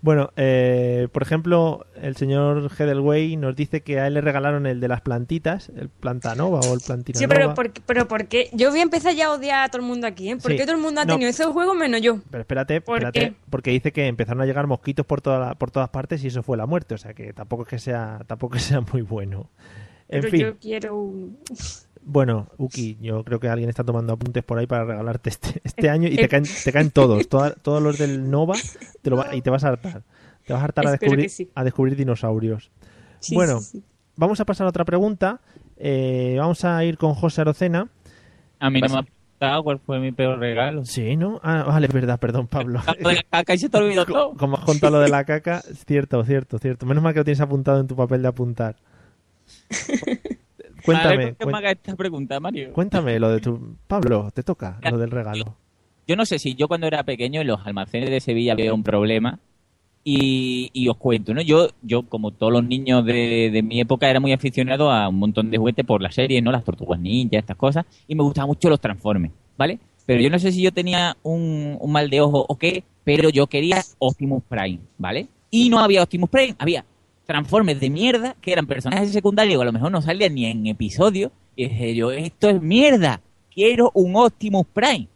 Bueno, eh, por ejemplo, el señor Hedelway nos dice que a él le regalaron el de las plantitas, el plantanova o el plantinanova. Sí, pero ¿por, pero ¿por qué? Yo voy a empezar ya a odiar a todo el mundo aquí, ¿eh? ¿Por Sí. qué todo el mundo ha No. tenido esos juegos menos yo? Pero espérate, ¿Por espérate, qué? porque dice que empezaron a llegar mosquitos por, toda la- por todas partes y eso fue la muerte, o sea que tampoco es que sea, tampoco es que sea muy bueno. En Pero fin, yo quiero un... bueno, Uki, yo creo que alguien está tomando apuntes por ahí para regalarte este, este *laughs* año y te caen, te caen todos, toda- todos los del Nova te lo va- y te vas a hartar. Te vas a hartar a descubrir, sí. a descubrir dinosaurios. Sí, bueno, sí, sí. vamos a pasar a otra pregunta. Eh, vamos a ir con José Arocena. A mí no me ha preguntado cuál fue mi peor regalo. Sí, ¿no? Ah, vale, es verdad, perdón, Pablo. Lo de la caca y se te olvidó *laughs* todo. Como has contado lo de la caca, es cierto, cierto, cierto. Menos mal que lo tienes apuntado en tu papel de apuntar. *laughs* Cuéntame, ¿Por qué me cuen- haga esta pregunta, Mario? cuéntame lo de tu... *laughs* Pablo, te toca, lo del regalo. Yo no sé si yo cuando era pequeño en los almacenes de Sevilla había un problema y, y os cuento, ¿no? Yo, yo como todos los niños de, de mi época, era muy aficionado a un montón de juguetes por la serie, ¿no? Las tortugas ninja, estas cosas, y me gustaban mucho los Transformers, ¿vale? Pero yo no sé si yo tenía un, un mal de ojo o qué, pero yo quería Optimus Prime, ¿vale? Y no había Optimus Prime, había Transformers de mierda, que eran personajes secundarios que a lo mejor no salían ni en episodio, y dije yo, esto es mierda, quiero un Optimus Prime.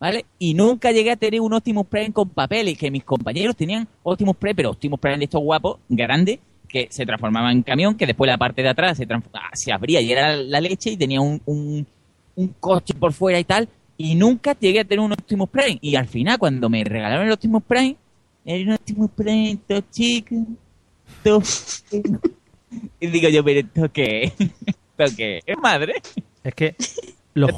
¿vale? Y nunca llegué a tener un Optimus Prime con papeles, que mis compañeros tenían Optimus Prime, pero Optimus Prime de estos guapos, grandes, que se transformaba en camión, que después la parte de atrás se, ah, se abría y era la leche y tenía un, un, un coche por fuera y tal, y nunca llegué a tener un Optimus Prime. Y al final, cuando me regalaron el Optimus Prime, era un Optimus Prime todo chico, Y digo yo, pero ¿esto qué es? ¿Esto qué es? ¿Es madre? Es que los,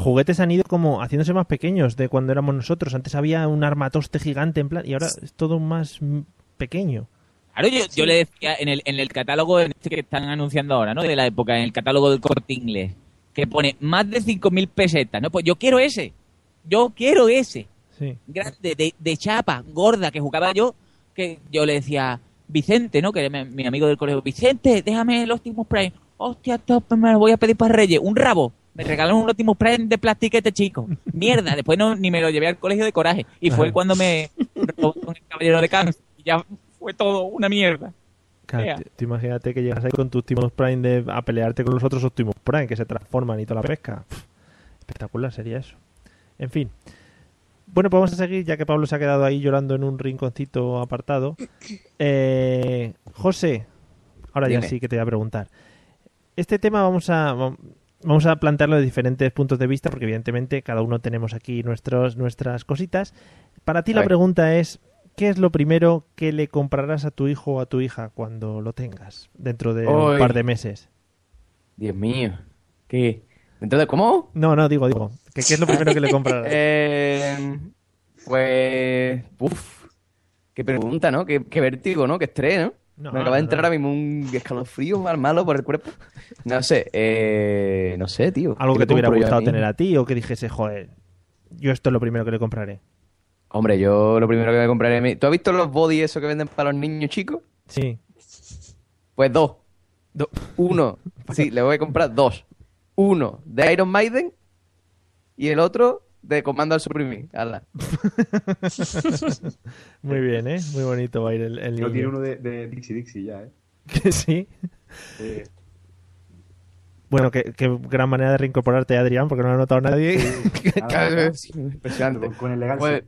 juguetes han ido como haciéndose más pequeños de cuando éramos nosotros. Antes había un armatoste gigante en plan y ahora es todo más pequeño. Claro, yo, yo le decía en el, en el catálogo en este que están anunciando ahora, ¿no? De la época, en el catálogo del corte inglés, que pone más de 5.000 pesetas, ¿no? Pues yo quiero ese. Yo quiero ese. Sí. Grande, de, de chapa, gorda, que jugaba yo, que yo le decía, Vicente, ¿no? Que era mi, mi amigo del colegio, Vicente, déjame el Optimus Prime. Hostia, tope, me lo voy a pedir para Reyes. Un rabo. Me regalaron un Optimus Prime de plastiquete chico. Mierda, después no, ni me lo llevé al colegio de coraje. Y fue cuando me robó con el caballero de cáncer. Y ya fue todo una mierda. Claro, tú- tú imagínate que llegas ahí con tus Optimus Prime de, a pelearte con los otros Optimus Prime que se transforman y toda la pesca. Pff, espectacular sería eso. En fin. Bueno, pues vamos a seguir, ya que Pablo se ha quedado ahí llorando en un rinconcito apartado. Eh, José, ahora ya sí que te voy a preguntar. Este tema vamos a, vamos a plantearlo de diferentes puntos de vista, porque evidentemente cada uno tenemos aquí nuestros, nuestras cositas. Para ti A la ver. pregunta es, ¿qué es lo primero que le comprarás a tu hijo o a tu hija cuando lo tengas, dentro de un par de meses? Dios mío. ¿Qué? ¿Dentro de cómo? No, no, digo, digo, ¿qué es lo primero que le comprarás? *laughs* Eh, pues. Uf. Qué pregunta, ¿no? Qué, qué vértigo, ¿no? Qué estrés, ¿no? No, Me acaba de entrar no. ahora mismo un escalofrío mal malo por el cuerpo. No sé, eh, no sé, tío. Algo ¿Qué que te hubiera a gustado tener a ti o que dijese, joder, yo esto es lo primero que le compraré. Hombre, yo lo primero que me compraré. a mí- ¿Tú has visto los body esos que venden para los niños chicos? Sí. Pues dos. Uno. *laughs* Sí, le voy a comprar dos. Uno de Iron Maiden y el otro de Comando al Suprimir. *laughs* Muy bien, ¿eh? Muy bonito va a ir el, el Yo niño. tiene uno de, de Dixie Dixie ya, ¿eh? Que *laughs* sí. Eh, Bueno, qué, qué gran manera de reincorporarte, Adrián, porque no lo ha notado nadie. *laughs* Impresionante. Con, con elegancia. Pues,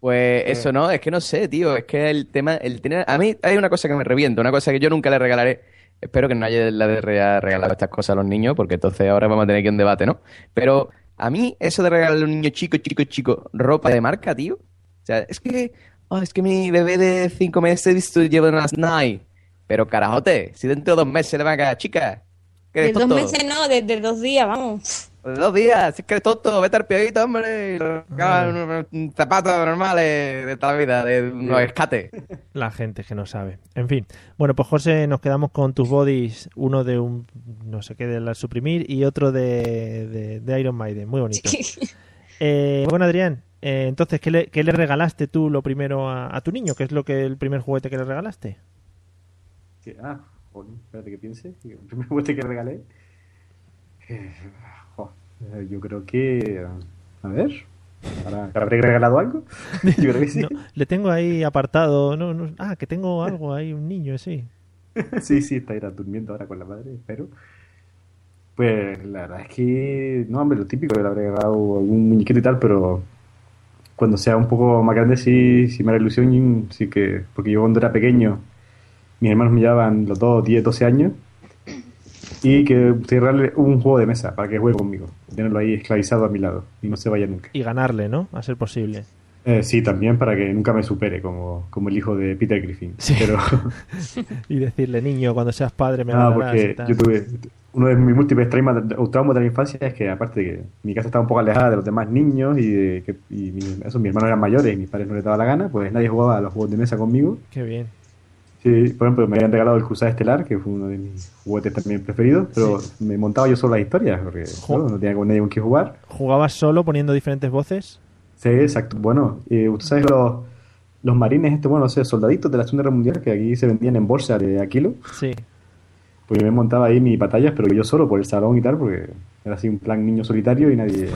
pues eso no, es que no sé, tío. Es que el tema, el tener. A mí hay una cosa que me revienta, una cosa que yo nunca le regalaré. Espero que no haya la de regalado estas cosas a los niños, porque entonces ahora vamos a tener aquí un debate, ¿no? Pero a mí, eso de regalarle a un niño chico, chico, chico, ropa de marca, tío. O sea, es que. oh, es que mi bebé de cinco meses lleva unas Nike. Pero carajote, si dentro de dos meses le van a quedar chica. ¿Qué De dos meses no, de, de dos días, vamos. De Dos días, si es que eres tonto, vete al piedito, hombre, y unos unos zapatos normales de toda la vida, de unos escates. *laughs* La gente que no sabe. En fin. Bueno, pues José, nos quedamos con tus bodies. Uno de un no sé qué de la suprimir y otro de, de, de Iron Maiden. Muy bonito. *laughs* Eh, bueno, Adrián, eh, entonces, ¿qué le, qué le regalaste tú lo primero a, a tu niño? ¿Qué es lo que el primer juguete que le regalaste? Que- ah, joder, espérate que piense. El primer juguete que regalé. Eh, eh, yo creo que. A ver. ¿Ahora ¿ahora habré regalado algo? *laughs* Yo creo que sí. No, le tengo ahí apartado. No, no, ah, que tengo algo ahí, un niño, sí. *laughs* sí, sí, está ahí durmiendo ahora con la madre, espero. Pues la verdad es que, no, hombre, lo típico, le habré regalado algún muñequito y tal, pero cuando sea un poco más grande sí, sí me hará ilusión, sí que, porque yo cuando era pequeño, mis hermanos me llevaban los dos, 10, 12 años, y que regalarle un juego de mesa para que juegue conmigo, tenerlo ahí esclavizado a mi lado y no se vaya nunca. Y ganarle, ¿no? A ser posible. Eh, sí, también para que nunca me supere como, como el hijo de Peter Griffin. Pero, *laughs* Y decirle, niño, cuando seas padre me No, y porque tal. yo tuve uno de mis múltiples traumas, traumas de la infancia es que aparte de que mi casa estaba un poco alejada de los demás niños y de que y mi- eso, mis hermanos eran mayores y mis padres no les daba la gana, pues nadie jugaba a los juegos de mesa conmigo. Qué bien. Sí, por ejemplo, me habían regalado el Cruzada Estelar, que fue uno de mis juguetes también preferidos, pero me montaba yo solo las historias, porque no tenía con nadie con quien jugar. ¿Jugabas solo poniendo diferentes voces? Sí, exacto. Bueno, eh, ¿tú sabes los, los marines, este, bueno, no sé, soldaditos de la Segunda Guerra Mundial que aquí se vendían en bolsa de a kilo? Sí. Pues yo me montaba ahí mis batallas, pero yo solo por el salón y tal, porque era así un plan niño solitario y nadie,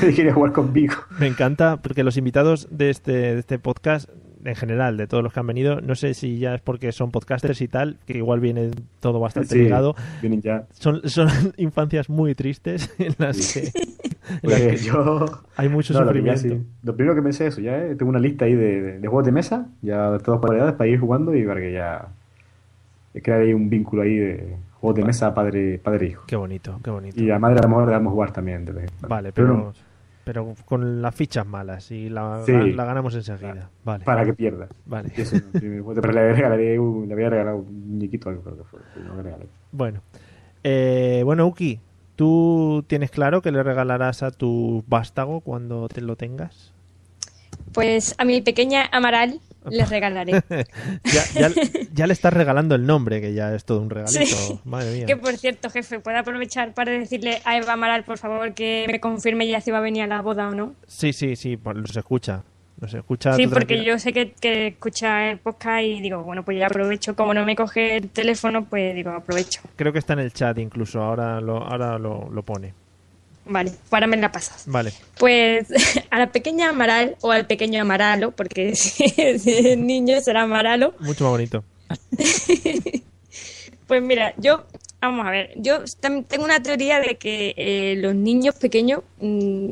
nadie *laughs* *laughs* quería jugar conmigo. Me encanta porque los invitados de este, de este podcast, en general, de todos los que han venido, no sé si ya es porque son podcasters y tal, que igual viene todo bastante Sí, ligado. vienen ya. Son, son *laughs* infancias muy tristes *laughs* en las que, en las Pues que yo... hay mucho No, lo sí. Primero que pensé es eso, ya eh, tengo una lista ahí de, de- de juegos de mesa, ya de todas variedades para ir jugando y para que ya crear ahí un vínculo ahí de juegos de mesa padre padre hijo. Qué bonito, qué bonito. Y a madre a lo mejor le damos jugar también. Vale, Pero pero, no, pero con las fichas malas y la, Sí. la, la ganamos enseguida. Vale. para que pierda. Vale. Eso, pero le regalaré un- le había regalado un muñequito algo creo que fue. no le regalé. Bueno, eh, bueno, Uki, ¿tú tienes claro que le regalarás a tu vástago cuando te lo tengas? Pues a mi pequeña Amaral les regalaré. *laughs* ya, ya, ya le estás regalando el nombre, que ya es todo un regalito. Sí. Madre mía. Que por cierto, jefe, ¿puedo aprovechar para decirle a Eva Amaral, por favor, que me confirme ya si va a venir a la boda o no? Sí, sí, sí, pues los escucha. Los escucha. Sí, porque tranquila. yo sé que, que escucha el podcast y digo, bueno, pues ya aprovecho. Como no me coge el teléfono, pues digo, aprovecho. Creo que está en el chat incluso, ahora lo, ahora lo, lo pone. Vale, ahora me la pasas. Vale. Pues *laughs* a la pequeña Amaral o al pequeño Amaralo, porque si, *laughs* si es niño será Amaralo. Mucho más bonito. *laughs* Pues mira, yo, vamos a ver, yo tengo una teoría de que eh, los niños pequeños, mm,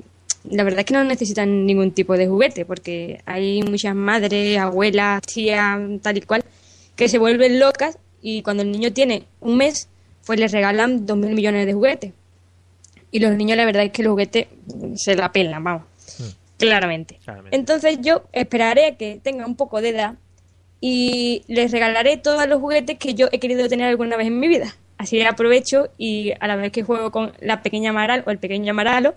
la verdad es que no necesitan ningún tipo de juguete, porque hay muchas madres, abuelas, tías, tal y cual, que se vuelven locas y cuando el niño tiene un mes, pues les regalan dos mil millones de juguetes. Y los niños, la verdad es que los juguetes mm, se la pelan, vamos, claramente. Entonces yo esperaré a que tenga un poco de edad y les regalaré todos los juguetes que yo he querido tener alguna vez en mi vida. Así aprovecho y a la vez que juego con la pequeña Amaral o el pequeño Amaralo,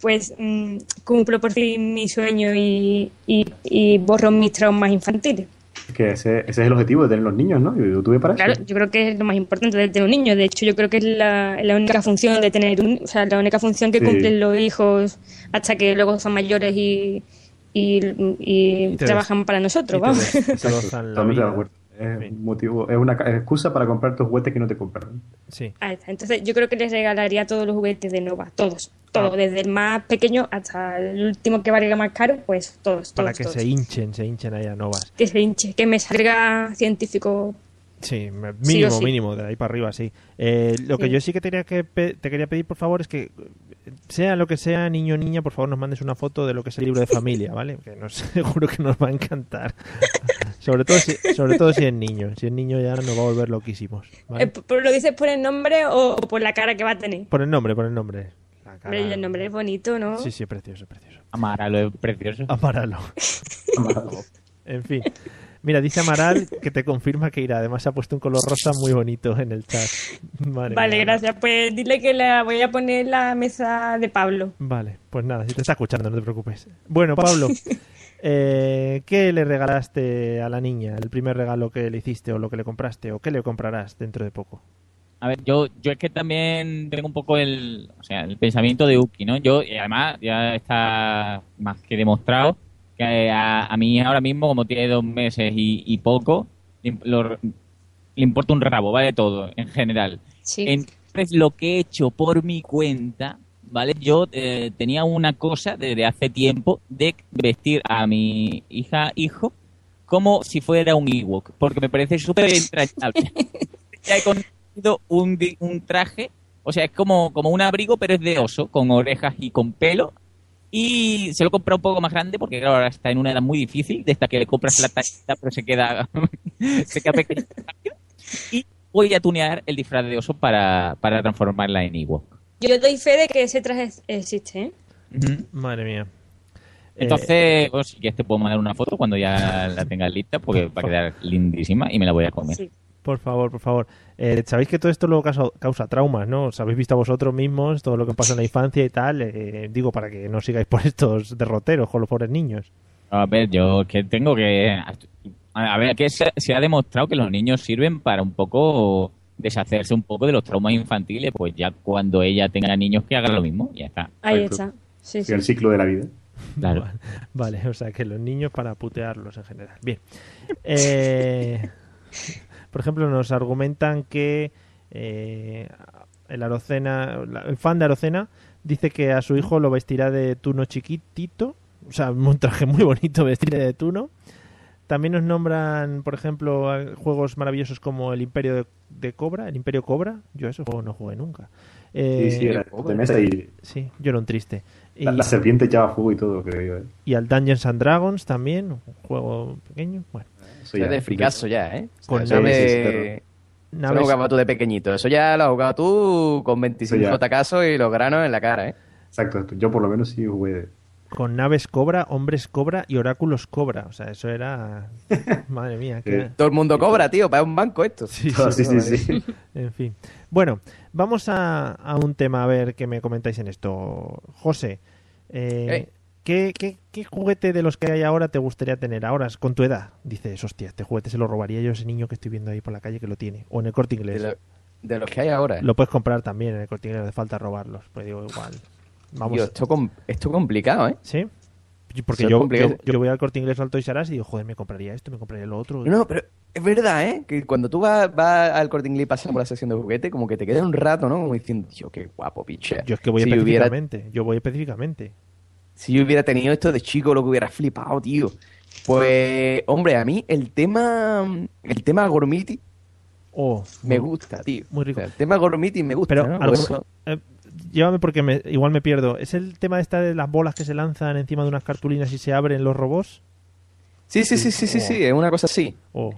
pues mm, cumplo por fin mi sueño y, y, y borro mis traumas infantiles. Es que ese, ese es el objetivo de tener los niños, ¿no? Yo lo tuve para Claro, eso. yo creo que es lo más importante de tener un niño. De hecho, yo creo que es la, la única función de tener un, o sea, la única función que Sí. cumplen los hijos hasta que luego son mayores y, y, y te trabajan para nosotros, vamos. Exacto, totalmente de acuerdo. Es, motivo, es una excusa para comprar tus juguetes que no te compraron. Sí. Ahí está. Entonces, yo creo que les regalaría todos los juguetes de Nova, todos, todos, desde el más pequeño hasta el último que valga más caro, pues todos, todos, Para que todos. se hinchen, se hinchen ahí a novas. Que se hinche, que me salga científico. Sí, mínimo, sí. mínimo, de ahí para arriba, sí. Eh, lo que yo sí que te quería, que te quería pedir, por favor, es que, sea lo que sea, niño o niña, por favor, nos mandes una foto de lo que es el libro de familia, ¿vale? Que nos, *laughs* seguro que nos va a encantar. *laughs* sobre, todo si, sobre todo si es niño. Si es niño ya nos va a volver loquísimos. ¿vale? Eh, ¿por- ¿Lo dices por el nombre o por la cara que va a tener? Por el nombre, por el nombre. La cara- el nombre es bonito, ¿no? Sí, sí, precioso, precioso. Amaralo es precioso. Amaralo. *laughs* En fin. Mira, dice Amaral que te confirma que irá. Además, ha puesto un color rosa muy bonito en el chat. Madre Vale, mía. gracias. Pues dile que la voy a poner en la mesa de Pablo. Vale, pues nada, si te está escuchando, no te preocupes. Bueno, Pablo, *laughs* eh, ¿qué le regalaste a la niña? ¿El primer regalo que le hiciste o lo que le compraste? ¿O qué le comprarás dentro de poco? A ver, yo, yo es que también tengo un poco el, o sea, el pensamiento de Uki, ¿no? Yo, y además, ya está más que demostrado que a, a mí ahora mismo, como tiene dos meses y, y poco, lo- le importa un rabo, ¿vale? Todo, en general. Sí. Entonces, lo que he hecho por mi cuenta, ¿vale? Yo eh, tenía una cosa desde hace tiempo de vestir a mi hija, hijo, como si fuera un Ewok, porque me parece súper entrañable. *laughs* ya he conseguido un, un traje, o sea, es como, como un abrigo, pero es de oso, con orejas y con pelo. Y se lo he comprado un poco más grande porque claro, ahora está en una edad muy difícil, de esta que le compras la *laughs* tallita pero se queda, *laughs* se queda pequeña. Y voy a tunear el disfraz de oso para, para transformarla en Ewok. Yo doy fe de que ese traje existe, ¿eh? Madre mía. Entonces, pues, si quieres te puedo mandar una foto cuando ya la tengas lista porque va a quedar lindísima y me la voy a comer. Por favor, por favor. Eh, Sabéis que todo esto luego causa, causa traumas, ¿no? Os habéis visto a vosotros mismos todo lo que pasa en la infancia y tal. eh, digo, para que no sigáis por *laughs* estos derroteros con los pobres niños. A ver, yo que tengo que... A ver, que se, se ha demostrado que los niños sirven para un poco deshacerse un poco de los traumas infantiles, pues ya cuando ella tenga niños que hagan lo mismo, ya está. Ahí está. Sí, sí. El ciclo de la vida. Claro. *laughs* Vale, o sea que los niños para putearlos en general. Bien. Eh, *laughs* por ejemplo, nos argumentan que eh, el Arocena, la- el fan de Arocena dice que a su hijo lo vestirá de tuno chiquitito, o sea, un traje muy bonito vestir de tuno. También nos nombran, por ejemplo, juegos maravillosos como el Imperio de, de Cobra, el Imperio Cobra. Yo ese juego no jugué nunca. Eh, Sí, sí, era de mesa y Sí, yo era un triste. la, Y- la serpiente echaba fuego y todo, creo yo. ¿eh? y al Dungeons and Dragons también, un juego pequeño. Bueno, Eso Es de fricazo ya, ¿eh? Con naves- de... Eso naves- lo jugabas tú de pequeñito. Eso ya lo has jugado tú con 25 Eso ya. tacazos y los granos en la cara, ¿eh? Exacto, yo por lo menos sí jugué. con naves cobra, hombres cobra y oráculos cobra. O sea, eso era. *laughs* Madre mía. que- Todo el mundo cobra, tío, para un banco esto. Sí, *laughs* sí, sí, sí. *laughs* En fin. Bueno, vamos a, a un tema a ver qué me comentáis en esto. José, eh, Eh. ¿Qué, qué, qué juguete de los que hay ahora te gustaría tener ahora con tu edad? Dices, hostia, este juguete se lo robaría yo a ese niño que estoy viendo ahí por la calle que lo tiene. O en el corte inglés. De, lo- de los que hay ahora. Lo puedes comprar también en el corte inglés, no hace falta robarlos. Pues digo, igual. Vamos. Esto, com- esto complicado, ¿eh? ¿Sí? Porque yo, yo, yo voy al corte inglés o al Toys R Us y digo, joder, me compraría esto, me compraría lo otro. No, pero es verdad, ¿eh? Que cuando tú vas, vas al corte inglés y pasas por la sección de juguete, como que te queda un rato, ¿no? Como diciendo, tío, qué guapo, picha. Yo es que voy si yo hubiera, específicamente. Yo voy específicamente. Si yo hubiera tenido esto de chico, lo que hubiera flipado, tío. Pues, hombre, a mí el tema. El tema Gormiti Oh, me gusta, tío. Muy rico. O sea, el tema Gormiti me gusta, Pero ¿no? algo- eh, llévame porque me, igual me pierdo. ¿Es el tema esta de las bolas que se lanzan encima de unas cartulinas y se abren los robots? Sí, sí, sí, sí, sí, sí, es una cosa así. Oh,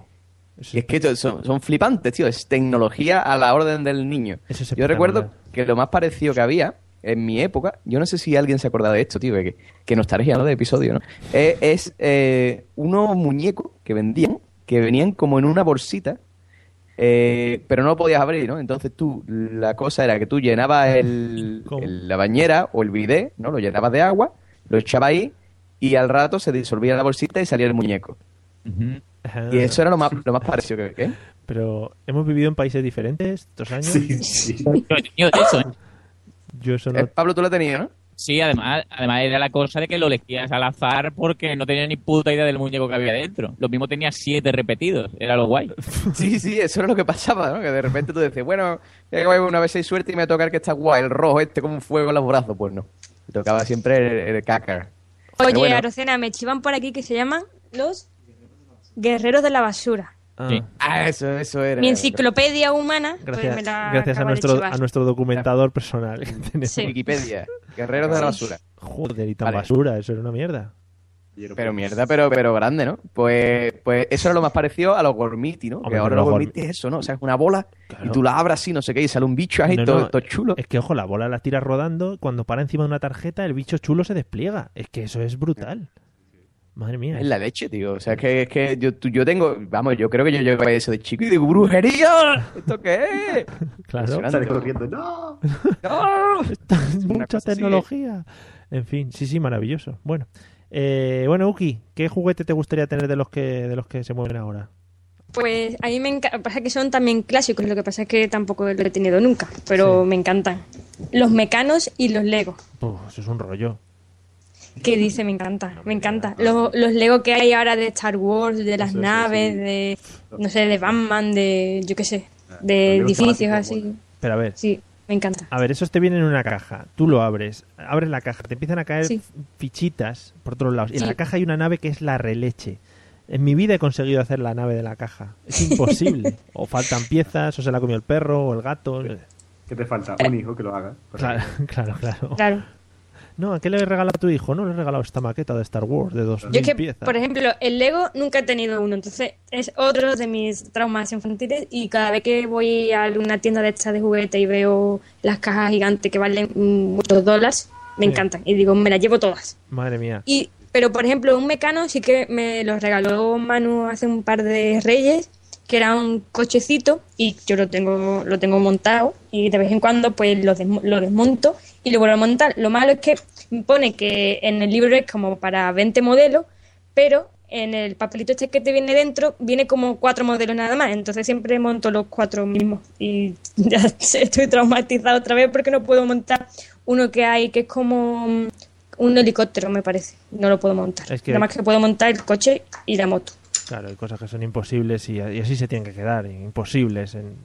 Y es que son, son flipantes, tío. Es tecnología a la orden del niño. Yo recuerdo que lo más parecido que había en mi época, yo no sé si alguien se acuerda de esto, tío, que, que nostalgia, ¿no? De episodio, ¿no? Eh, es eh, unos muñecos que vendían, que venían como en una bolsita, eh, pero no lo podías abrir, ¿no? Entonces tú, la cosa era que tú llenabas el, el- la bañera o el bidet, ¿no? Lo llenabas de agua, lo echabas ahí y al rato se disolvía la bolsita y salía el muñeco. Y eso era lo más, *laughs* lo más parecido que... ¿qué? Pero hemos vivido en países diferentes estos años. *laughs* Eso, ¿eh? Yo eso no. Eh, Pablo, tú lo tenías, ¿no? Sí, además, además era la cosa de que lo elegías al azar porque no tenía ni puta idea del muñeco que había dentro. Lo mismo tenía siete repetidos, era lo guay. *laughs* Sí, sí, eso era lo que pasaba, ¿no? Que de repente tú dices, bueno, ya que voy una vez hay suerte y me toca el que está guay, el rojo este como un fuego en los brazos. Pues no. Me tocaba siempre el, el cacar. Oye, bueno. Arocena, me chivan por aquí que se llaman los guerreros de la basura. Ah, eso, eso era. Mi enciclopedia humana, pues Gracias, me la gracias a nuestro, a nuestro documentador personal. que tenemos. Sí. Wikipedia, guerreros de la basura. Joder, y tan Vale. basura, eso era una mierda. Pero mierda, pero, pero grande, ¿no? Pues, pues eso era lo más parecido a los gormiti, ¿no? Hombre, que ahora los gormiti es eso, ¿no? O sea, es una bola y tú la abras así, no sé qué, y sale un bicho ahí No, todo, no, todo chulo. Es que, ojo, la bola la tiras rodando. Cuando para encima de una tarjeta, el bicho chulo se despliega. Es que eso es brutal. Madre mía. Es la leche, tío. O sea, es que, es que yo, tú- yo tengo, vamos, yo creo que yo llegué a eso de chico y digo, ¡brujería! ¿Esto qué es? *laughs* Claro. Sale corriendo, ¡no! ¡No! *laughs* Mucha cosa así, ¿eh? tecnología. En fin, sí, sí, maravilloso. Bueno, eh, bueno, Uki, ¿qué juguete te gustaría tener de los que de los que se mueven ahora? Pues a mí me encanta, pasa que son también clásicos, lo que pasa es que tampoco lo he tenido nunca, pero me encantan. Los mecanos y los Lego. Uf, eso es un rollo. ¿Qué dice? Me encanta, me encanta. Los, los Lego que hay ahora de Star Wars, de las naves, sí. de, no sé, de Batman, de, yo qué sé, Los de edificios así. Pero a ver, Sí, me encanta. a ver, esos te vienen en una caja. Tú lo abres, abres la caja, te empiezan a caer Sí. fichitas por todos lados. Y en la caja hay una nave que es la releche. En mi vida he conseguido hacer la nave de la caja. Es imposible. *laughs* o faltan piezas, o se la ha comido el perro, o el gato. ¿Qué te falta? Un hijo que lo haga. *laughs* Claro, claro, claro. Claro. No, ¿a qué le he regalado a tu hijo? No, le he regalado esta maqueta de Star Wars de dos Yo es que, piezas. por ejemplo, el Lego nunca he tenido uno, entonces es otro de mis traumas infantiles y cada vez que voy a una tienda de estas de juguete y veo las cajas gigantes que valen muchos dólares, me Sí. encantan y digo, me las llevo todas. Madre mía. Y, pero, por ejemplo, un mecano sí que me lo regaló Manu hace un par de reyes, que era un cochecito y yo lo tengo, lo tengo montado y de vez en cuando pues lo, lo desmonto y lo vuelvo a montar. Lo malo es que pone que en el libro es como para 20 modelos, pero en el papelito este que te viene dentro viene como cuatro modelos nada más, entonces siempre monto los cuatro mismos y *laughs* ya estoy traumatizada otra vez porque no puedo montar uno que hay que es como mm, un helicóptero me parece, no lo puedo montar. Es que- Nada más que puedo montar el coche y la moto. Claro, hay cosas que son imposibles y, y así se tienen que quedar, imposibles. En,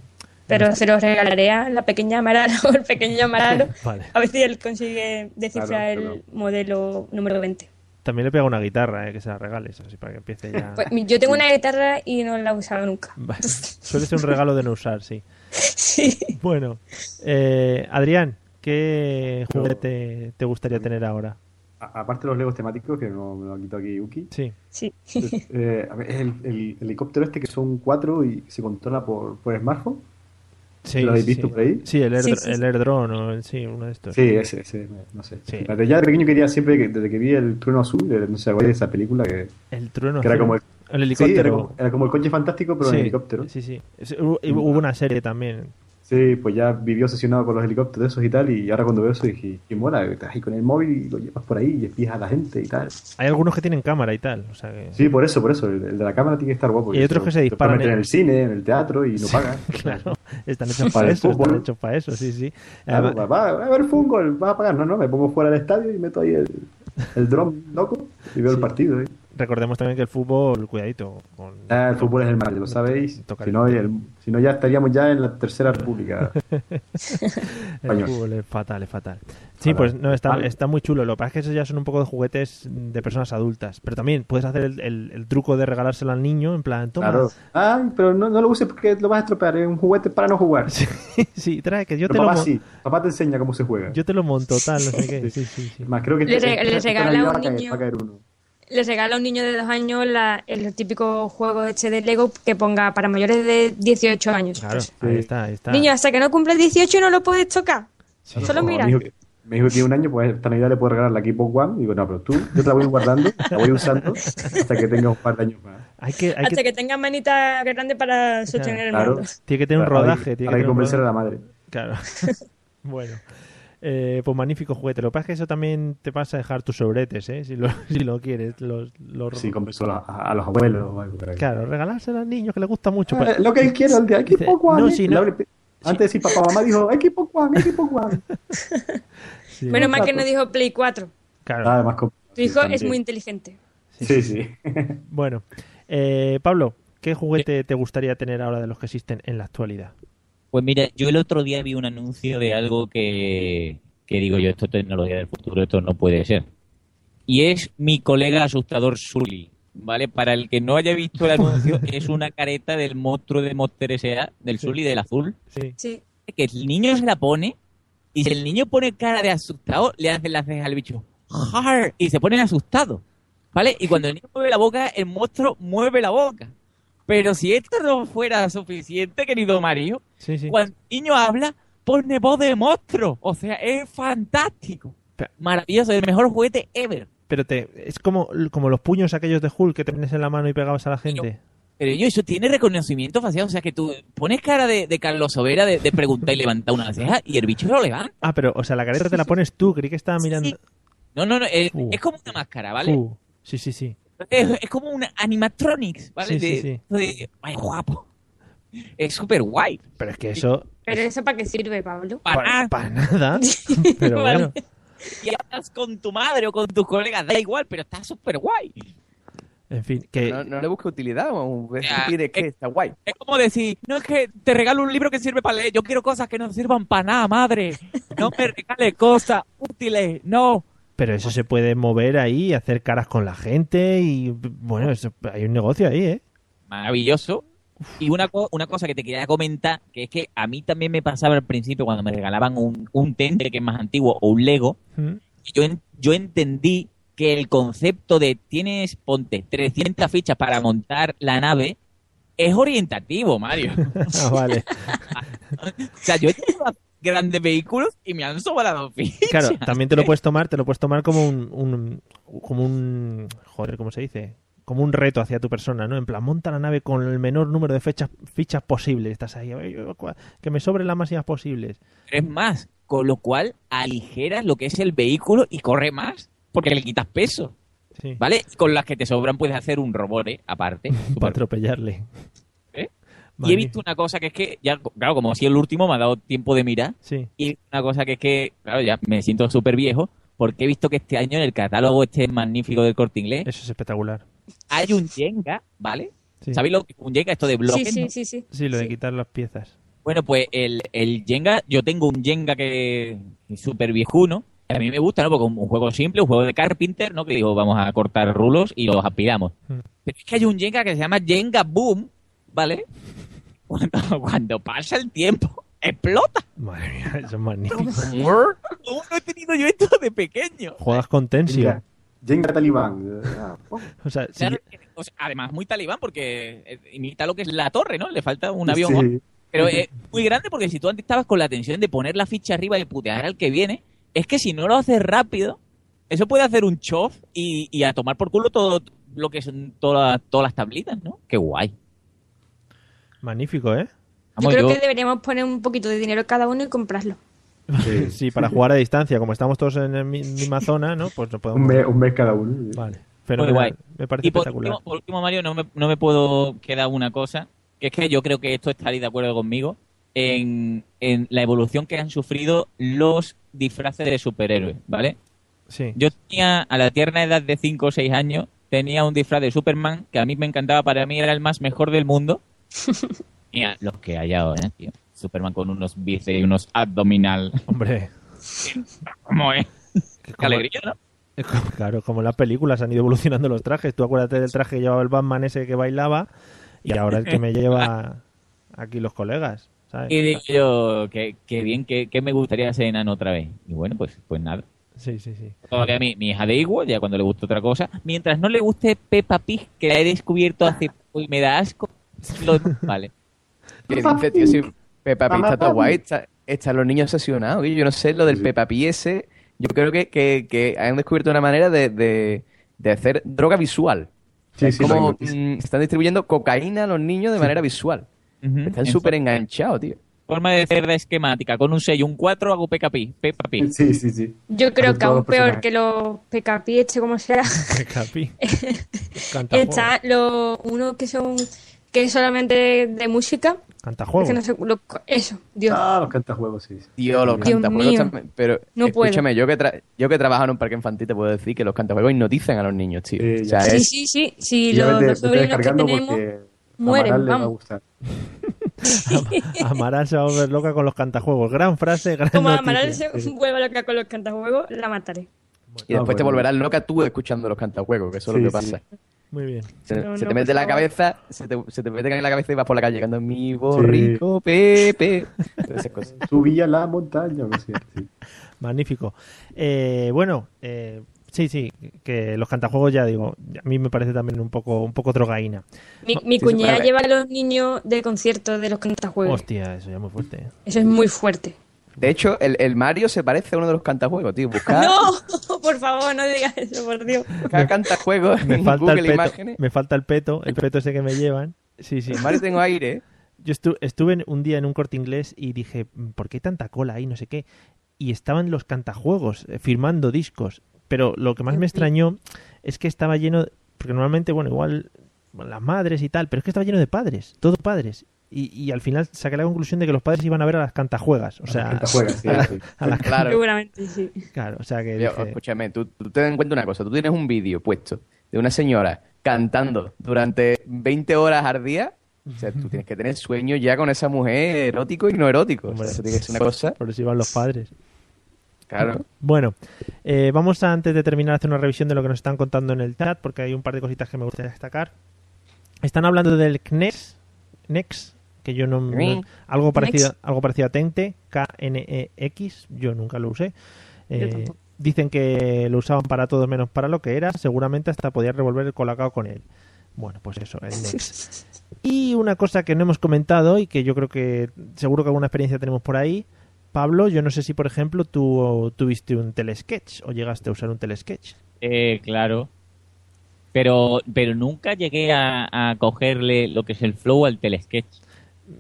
Pero se los regalaré a la pequeña Amaralo o *laughs* el pequeño Amaralo. *laughs* Vale. A ver si él consigue descifrar Claro, el claro. modelo número 20. También le pega una guitarra, eh, que se la regales, así para que empiece ya. Pues, yo tengo una guitarra y no la he usado nunca. Vale. *laughs* Suele ser un regalo de no usar, sí. Sí. Bueno, eh, Adrián, ¿qué juguete te gustaría tener ahora? Aparte de los legos temáticos, que no, me lo ha quitado aquí Yuki. Sí. Sí. Eh, a ver, es el, el helicóptero este que son cuatro y se controla por, por smartphone. Sí, ¿Lo habéis sí. visto por ahí? Sí, el, air, Sí, sí, el sí. airdrone, o el- sí, uno de estos. Sí, ese, ese, no sé. Sí. Desde ya de pequeño quería siempre, que- desde que vi el trueno azul, eh, no sé, ¿acordáis de esa película que, El trueno que era azul. como el, El helicóptero. Sí, era, como, era como el coche fantástico, pero Sí, en helicóptero. Sí, sí. Hubo, hubo una serie también. Sí, pues ya vivió obsesionado con los helicópteros esos y tal, y ahora cuando veo eso dije, qué mola, estás ahí con el móvil y lo llevas por ahí y espías a la gente y tal. Hay algunos que tienen cámara y tal. O sea que... Sí, por eso, por eso, el, el de la cámara tiene que estar guapo. Y hay otros que se disparan meter en- en el cine, en el teatro y no pagan. *laughs* Claro, están hechos *laughs* Para eso, están hechos para eso, sí, sí. Claro, Además- va, va a haber fútbol, va a pagar. No, no, me pongo fuera del estadio y meto ahí el, el dron loco y veo el partido. ¿eh? Recordemos también que el fútbol, cuidadito. Con... Ah, el fútbol es el mal, lo sabéis. *laughs* Si no, el- si no, ya estaríamos ya en la tercera república. *laughs* El Español. fútbol es fatal, es fatal. Sí, Fatal. pues no, está, Vale. está muy chulo. Lo que pasa es que esos ya son un poco de juguetes de personas adultas. Pero también puedes hacer el, el- el truco de regalárselo al niño, en plan, toma. Claro. Ay, pero no, no lo uses porque lo vas a estropear. Es un juguete para no jugar. Sí, *laughs* trae que yo Pero te lo papá mon- sí. Papá te enseña cómo se juega. Yo te lo monto, tal, no sé qué. Sí, sí, sí. Más creo que Le rega- le regala a un caer- niño. caer uno. Les regala a un niño de dos años la- el típico juego este de Lego que ponga para mayores de 18 años. Claro, ahí está, ahí está. Niño, hasta que no cumples 18 no lo puedes tocar. Solo mira. Mi hijo, que- mi hijo tiene un año, pues esta Navidad le puedo regalar la Xbox One. Y digo, no, pero tú, yo te la voy guardando, la voy usando hasta que tenga un par de años más. Hay que, hay Hasta que, que tengas manita grande para sostener el Claro. mando. tiene que tener un rodaje. Tiene para que que convencer a la madre. Claro. *laughs* bueno. Eh, pues magnífico juguete. Lo que pasa es que eso también te pasa a dejar tus sobretes, ¿eh? Si lo, *laughs* si lo quieres. Los, los... Sí, a, a- a los abuelos. Claro, regalárselo al niño que le gusta mucho. Ah, pero- lo que él quiere, el de Xbox One. no, ¿eh? si no- Antes decir papá, mamá dijo Xbox One, Xbox One. Sí, Menos mal que no dijo Play 4. Claro. Ah, más Tu hijo también. es muy inteligente. Sí, sí. *laughs* Bueno, eh, Pablo, ¿qué juguete te gustaría tener ahora de los que existen en la actualidad? Pues mira, yo el otro día vi un anuncio de algo que, que digo yo, esto es tecnología del futuro, esto no puede ser. Y es mi colega asustador Sully, ¿vale? Para el que no haya visto el anuncio, *laughs* es una careta del monstruo de Monster S.A., del Sully, del azul, Sí. Sí. que el niño se la pone y si el niño pone cara de asustado, le hacen las cejas al bicho. "Har", Y se ponen asustados. ¿Vale? Y cuando el niño mueve la boca, el monstruo mueve la boca. Pero si esto no fuera suficiente, querido Mario, Sí, sí. cuando el niño habla, pone voz de monstruo. O sea, es fantástico. Maravilloso, el mejor juguete ever. Pero te, es como, como los puños aquellos de Hulk que te pones en la mano y pegabas a la gente. Pero yo, eso tiene reconocimiento facial. O sea, que tú pones cara de, de Carlos Sobera de, de preguntar y levantar una ceja y el bicho lo levanta. Ah, pero, o sea, la careta te la pones tú, creí que estaba mirando. No, no, no, es, Uh. es como una máscara, ¿vale? Uh, sí, sí, sí. Es, es como un animatronics, ¿vale? Sí, sí, de, sí. de- ay, guapo. Es súper guay. Pero es que eso, Pero eso para qué sirve, Pablo. Para, para nada. *laughs* Pero bueno, Y hablas con tu madre o con tus colegas, da igual, pero está súper guay. en fin, que No, no le busca utilidad, o es Ya, que que está guay. Es como decir, no es que te regalo un libro que sirve para leer, yo quiero cosas que no sirvan para nada, madre. No me regales cosas útiles, no. Pero eso se puede mover ahí, hacer caras con la gente y bueno, eso, hay un negocio ahí, ¿eh? Maravilloso. Y una, co- una cosa que te quería comentar, que es que a mí también me pasaba al principio cuando me regalaban un, un Tendre que es más antiguo o un Lego, Mm. yo, en- yo entendí que el concepto de tienes, ponte, 300 fichas para montar la nave, es orientativo, Mario. *laughs* Ah, vale. *laughs* o sea, yo he tenido grandes vehículos y me han sobrado fichas. Claro, también te lo *laughs* puedes tomar, te lo puedes tomar como un, un- como un joder, ¿cómo se dice? Como un reto hacia tu persona, ¿no? En plan, monta la nave con el menor número de fechas, fichas posibles. Estás ahí, "Ay, yo, cua- que me sobren las máximas posibles. Es más, con lo cual aligeras lo que es el vehículo y corre más, porque le quitas peso. Sí. ¿Vale? Con las que te sobran puedes hacer un robot, ¿eh? Aparte. *laughs* Para atropellarle. Y he visto una cosa que es que, ya, claro, como si el último me ha dado tiempo de mirar. Sí. Y he visto una cosa que es que, claro, ya me siento súper viejo, porque he visto que este año en el catálogo este magnífico del corte inglés Eso es espectacular. hay un Jenga, ¿vale? Sí. ¿Sabéis lo que es un Jenga? Esto de Sí, bloques. sí, ¿no? sí, sí. Sí, lo de quitar las piezas. Bueno, pues el, el Jenga, yo tengo un Jenga que es súper viejuno. A mí me gusta, ¿no? Porque un un juego simple, un juego de Carpenter, ¿no? Que digo, vamos a cortar rulos y los aspiramos. Mm. Pero es que hay un Jenga que se llama Jenga Boom, ¿vale? Cuando, *laughs* cuando pasa el tiempo, explota. Madre mía, eso es magnífico. ¿Cómo no he tenido yo esto de pequeño? Juegas con tensión. Jenga, Talibán. O sea, si- Claro, que- o sea, además, muy talibán porque eh, imita lo que es la torre, ¿no? Le falta un avión. Sí. Pero es muy grande porque si tú antes estabas con la tensión de poner la ficha arriba y putear al que viene, es que si no lo haces rápido, eso puede hacer un chof y, y a tomar por culo todo lo que son todas, todas las tablitas, ¿no? Qué guay. Magnífico, ¿eh? Yo creo yo- que deberíamos poner un poquito de dinero cada uno y comprarlo. Sí, *laughs* para jugar a distancia, como estamos todos en la mi- misma zona, ¿no? Pues no podemos. Un mes, un mes cada uno. Vale. Guay. Me parece Y por espectacular. último, por último, Mario, no me, no me puedo quedar una cosa, que es que yo creo que esto estaréis de acuerdo conmigo, en, en la evolución que han sufrido los disfraces de superhéroes, ¿vale? Sí. Yo tenía, a la tierna edad de 5 o 6 años, tenía un disfraz de Superman que a mí me encantaba, para mí era el más mejor del mundo. *laughs* Mira, los que hay ahora, tío. Superman con unos bíceps y unos abdominal. Hombre, ¿Cómo es? Qué como- alegría, ¿no? como- claro, como las películas han ido evolucionando los trajes. Tú acuérdate del traje que llevaba el Batman ese que bailaba y ahora el que me lleva *laughs* aquí los colegas, ¿sabes? Y digo yo, que, que bien, que, que me gustaría ser enano otra vez. Y bueno, pues, pues nada. Sí, sí, sí. Todavía mi, mi hija de igual, ya cuando le guste otra cosa. Mientras no le guste Peppa Pig, que la he descubierto hace poco y me da asco. Lo- vale. ¿Qué dice, tío? Si Peppa Pig está todo guay. Está, están los niños obsesionados. Yo no sé, lo del Peppa Pig ese... Yo creo que, que, que han descubierto una manera de, de, de hacer droga visual. Sí, es sí, como mm, están distribuyendo cocaína a los niños de manera visual. Están súper enganchados, tío. Forma de hacer la esquemática. Con un sello, un 4 hago Peppa Pig. Peppa Pig. Sí, sí, sí. Yo creo que aún los peor que los PKP, este como sea, Capi. *laughs* Cantajuegos. está lo, uno que son que es solamente de música. Es Cantajuegos. que no sé, lo- eso, Dios. Ah, los cantajuegos, sí. sí. Tío, los Dios cantajuegos mío. también- Pero No puedo. escúchame, yo que, tra- yo que trabajo en un parque infantil te puedo decir que los cantajuegos hipnotizan a los niños, tío. Sí, o sea, Sí, es- sí, sí, sí, los, los sobrinos que tenemos mueren, a Amaral le va a vamos. gustar. Amaral se va a volver loca con los cantajuegos. Gran frase, gran Como noticia. Amaral se vuelva loca con los cantajuegos, la mataré. y después Ah, te bueno. volverás loca tú escuchando los cantajuegos, que eso es lo que Sí, sí. Muy bien. Se, No, se no, te mete la cabeza, se te, se te mete en la cabeza y vas por la calle cantando mi borrico Pepe. Todas esas cosas. *laughs* Subí a la montaña, no sé. Sí. Magnífico. Eh, bueno, eh, sí, sí, que los cantajuegos ya digo, a mí me parece también un poco, un poco drogaína. Mi, mi sí, cuñada lleva a los niños de conciertos de los cantajuegos. Hostia, eso ya es muy fuerte. ¿eh? Eso es muy fuerte. De hecho, el, el Mario se parece a uno de los cantajuegos, tío. Buscar, *laughs* No, por favor, no digas eso, por Dios. buscar cantajuegos Me en falta Google el peto, Imágenes. me falta el peto, el peto ese que me llevan. Sí, sí. Mario tengo aire, ¿eh? Yo estu- estuve un día en un corte inglés y dije, "Mm, ¿por qué hay tanta cola ahí? No sé qué. Y estaban los cantajuegos eh, firmando discos. Pero lo que más me extrañó es que estaba lleno porque normalmente, bueno, igual las madres y tal, pero es que estaba lleno de padres, todos padres. Y, y al final saqué la conclusión de que los padres iban a ver a las cantajuegas. O sea, cantajuegas, sí, a, sí. a las Claro. Seguramente sí. Claro, o sea que Yo, dije- escúchame, tú, tú ten en cuenta una cosa. Tú tienes un vídeo puesto de una señora cantando durante 20 horas al día. O sea, tú tienes que tener sueño ya con esa mujer erótico y no erótico. O sea, eso tiene que ser una cosa. por eso iban los padres. Claro. Bueno, eh, vamos a, antes de terminar a hacer una revisión de lo que nos están contando en el chat, porque hay un par de cositas que me gustaría destacar. Están hablando del CNES, NEX, que yo no, no- algo parecido, algo parecido a Tente, K-N-E-X, yo nunca lo usé. Eh, dicen que lo usaban para todo menos para lo que era, seguramente hasta podía revolver el colacao con él. Bueno, pues eso, el Nex. *laughs* Y una cosa que no hemos comentado y que yo creo que seguro que alguna experiencia tenemos por ahí. Pablo, yo no sé si, por ejemplo, tú tuviste un telesketch o llegaste a usar un telesketch. Eh, claro. Pero, pero nunca llegué a, a cogerle lo que es el flow al telesketch.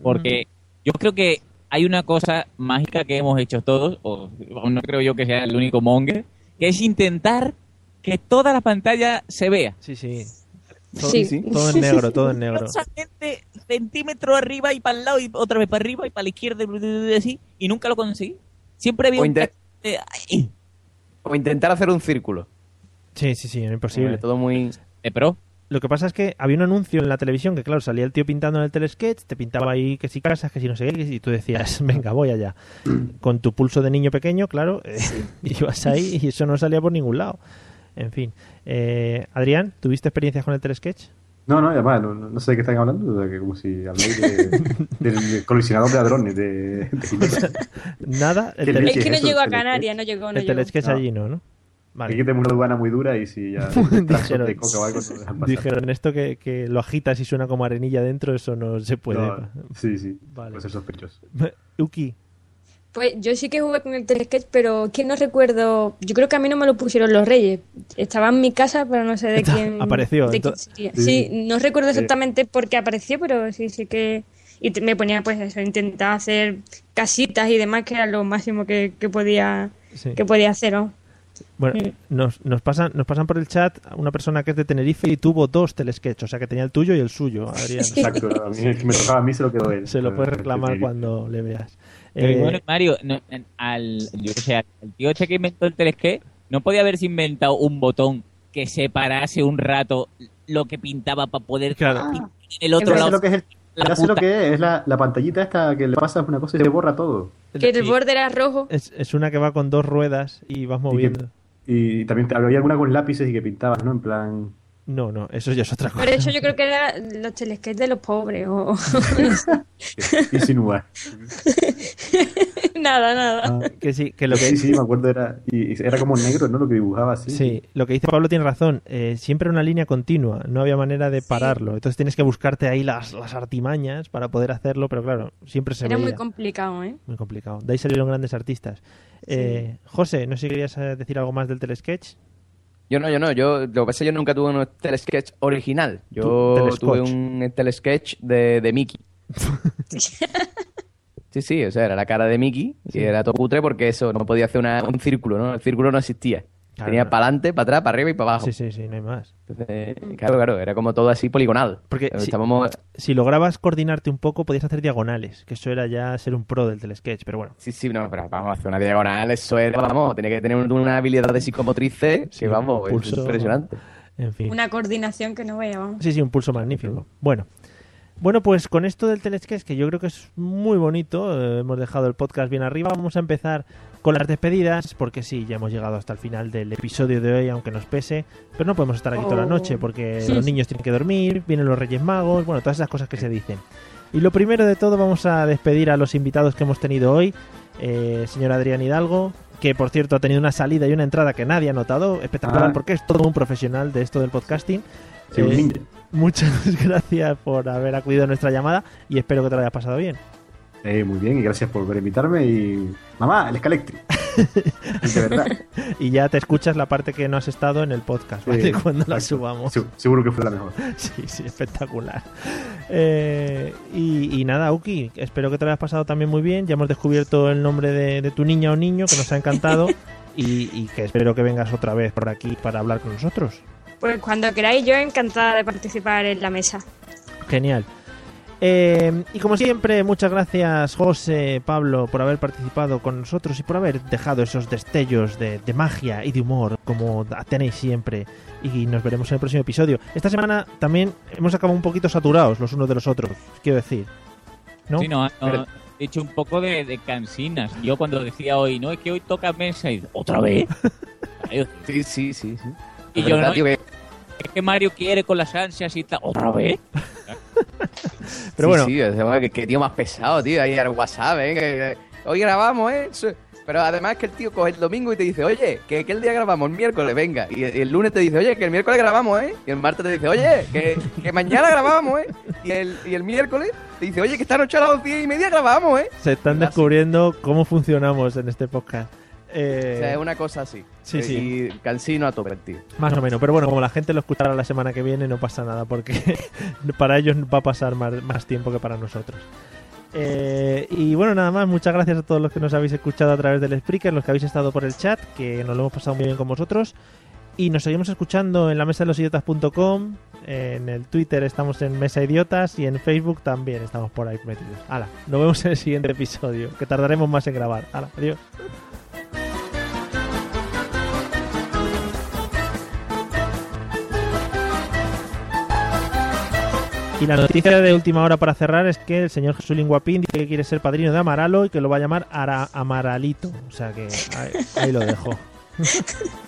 Porque yo creo que hay una cosa mágica que hemos hecho todos, o no creo yo que sea el único monger, que es intentar que toda la pantalla se vea. Sí, sí. Todo, Sí. todo en negro, todo en negro. Centímetro arriba y para el lado y otra vez para arriba y para la izquierda y así, y nunca lo conseguí. Siempre había O, un eh, ay, o intentar hacer un círculo. Sí, sí, sí, era imposible. Eh, todo muy... de pro. Lo que pasa es que había un anuncio en la televisión que, claro, salía el tío pintando en el telesketch, te pintaba ahí que si casas, que si no sé qué, y tú decías, *laughs* venga, voy allá. Con tu pulso de niño pequeño, claro, eh, *laughs* ibas ahí y eso no salía por ningún lado. En fin. Eh, Adrián, ¿tuviste experiencias con el telesketch? No, no, además, no, no sé de qué están hablando, o sea, que como si habláis de- del colisionador de ladrones de, de Ginebra. *laughs* Nada. El, ¿Qué tele- leche Es que no llegó a Canarias, no llegó, no el telesketch allí no, ¿no? Aquí tenemos una aduana muy dura y si ya *laughs* Dijeron- de coca o algo no. Dijeron esto que, que lo agitas y suena como arenilla dentro, eso no se puede. No, sí, sí, Vale. puede ser sospechoso. *laughs* Uki, Pues yo sí que jugué con el telesketch, pero es que no recuerdo. Yo creo que a mí no me lo pusieron los reyes. Estaba en mi casa, pero no sé de Está- quién. apareció, de quién entonces- sería. Sí. Sí, no recuerdo Eh. exactamente por qué apareció, pero sí, sí que. Y te- me ponía, pues eso, intentar hacer casitas y demás, que era lo máximo que, que podía Sí. que podía hacer, ¿no? Bueno, nos, nos, pasan, nos pasan por el chat una persona que es de Tenerife y tuvo dos telesketch, o sea que tenía el tuyo y el suyo, Adrián. Exacto, a mí el que me tocaba a mí se lo quedó él. Se lo puedes reclamar cuando le veas. Pero Eh, bueno, Mario, no, al, yo que sé, al tío este que inventó el telesqué, no podía haberse inventado un botón que separase un rato lo que pintaba para poder Claro. pintar en el otro Ya sé lado. lo que es, el- la lo que es, es la, la pantallita esta que le pasas una cosa y se borra todo. Que el borde era rojo. es, es una que va con dos ruedas y vas Y, que- moviendo. y también te- había alguna con lápices y que pintabas, ¿no? En plan... No, no, eso ya es otra cosa. Pero eso yo creo que era los telesketch de los pobres. O... *laughs* Insinuar. *laughs* nada, nada. Ah, que sí, que lo que Sí, sí, me acuerdo, era, y, era como negro, ¿no? Lo que dibujaba así. Sí, lo que dice Pablo tiene razón. Eh, siempre una línea continua, no había manera de pararlo. Entonces tienes que buscarte ahí las, las artimañas para poder hacerlo, pero claro, siempre se Era veía. muy complicado, ¿eh? Muy complicado. De ahí salieron grandes artistas. Eh, José, no sé si querías eh, decir algo más del telesketch. Yo no, yo no. Yo, lo que pasa es que yo nunca tuve un telesketch original. Yo tuve un telesketch de, de Mickey. *laughs* Sí, sí, o sea, era la cara de Mickey y era todo cutre porque eso, no podía hacer una- un círculo, ¿no? El círculo no existía. Claro, Tenía para adelante, para atrás, para arriba y para abajo. Sí, sí, sí, no hay más. Entonces, claro, claro, era como todo así poligonal. Porque si, Estábamos... si lograbas coordinarte un poco, podías hacer diagonales, que eso era ya ser un pro del telesketch, pero bueno. Sí, sí, no, pero vamos a hacer una diagonal, eso era, vamos, tenía que tener una habilidad de psicomotriz que, vamos, es pulso. impresionante. En fin. Una coordinación que no vaya, vamos. Sí, sí, un pulso magnífico. Bueno. Bueno, pues con esto del telesketch, que yo creo que es muy bonito, eh, hemos dejado el podcast bien arriba, vamos a empezar con las despedidas, porque sí, ya hemos llegado hasta el final del episodio de hoy, aunque nos pese, pero no podemos estar aquí toda la Oh. noche, porque los niños tienen que dormir, vienen los Reyes Magos, bueno, todas esas cosas que se dicen. Y lo primero de todo, vamos a despedir a los invitados que hemos tenido hoy, eh, señor Adrián Hidalgo, que por cierto ha tenido una salida y una entrada que nadie ha notado, espectacular, Ah. porque es todo un profesional de esto del podcasting. Sí, un Eh, ninja. Muchas *laughs* gracias por haber acudido a nuestra llamada y espero que te lo hayas pasado bien. Eh, muy bien, y gracias por invitarme. Y. Mamá, el Escalectri. *laughs* de verdad. Y ya te escuchas la parte que no has estado en el podcast, ¿vale? Sí, *laughs* Cuando la subamos. Se- seguro que fue la mejor. Sí, sí, espectacular. Eh, y, y nada, Uki, espero que te lo hayas pasado también muy bien. Ya hemos descubierto el nombre de, de tu niña o niño, que nos ha encantado. y, y que espero que vengas otra vez por aquí para hablar con nosotros. Pues cuando queráis, yo encantada de participar en la mesa. Genial. Eh, y como siempre, muchas gracias José, Pablo, por haber participado con nosotros y por haber dejado esos destellos de, de magia y de humor como tenéis siempre. Y nos veremos en el próximo episodio. Esta semana también hemos acabado un poquito saturados los unos de los otros, quiero decir. ¿No? Sí, no, no, he hecho un poco de, de cansinas. Yo cuando decía hoy, no, es que hoy toca mesa y ¿otra vez? *laughs* Sí, sí, sí. sí. Y yo verdad, no, tío, que- es que Mario quiere con las ansias y tal. ¿Otra vez? *laughs* Pero sí, bueno. Sí, sea, que, que tío más pesado, tío. Ahí al WhatsApp, ¿eh? Que, que hoy grabamos, ¿eh? Sí. Pero además que el tío coge el domingo y te dice, oye, que, que el día grabamos, el miércoles, venga. Y el, y el lunes te dice, oye, que el miércoles grabamos, ¿eh? Y el martes te dice, oye, que, que mañana grabamos, ¿eh? Y el, y el miércoles te dice, oye, que esta noche a las once y media grabamos, ¿eh? Se están descubriendo cómo funcionamos en este podcast. Eh, O sea, es una cosa así. sí, sí. Y cansino a tope, tío. Más o menos, pero bueno, como la gente lo escuchará la semana que viene, no pasa nada, porque *laughs* para ellos va a pasar más, más tiempo que para nosotros. Eh, y bueno, nada más, muchas gracias a todos los que nos habéis escuchado a través del Spreaker, los que habéis estado por el chat, que nos lo hemos pasado muy bien con vosotros. Y nos seguimos escuchando en la mesa de los idiotas.com, en el Twitter estamos en Mesa Idiotas y en Facebook también estamos por ahí metidos. Hala, nos vemos en el siguiente episodio, que tardaremos más en grabar. Hala, adiós. Y la noticia de última hora para cerrar es que el señor Jesús Guapín dice que quiere ser padrino de Amaralo y que lo va a llamar Ara Amaralito. O sea que ahí, ahí lo dejo. *laughs*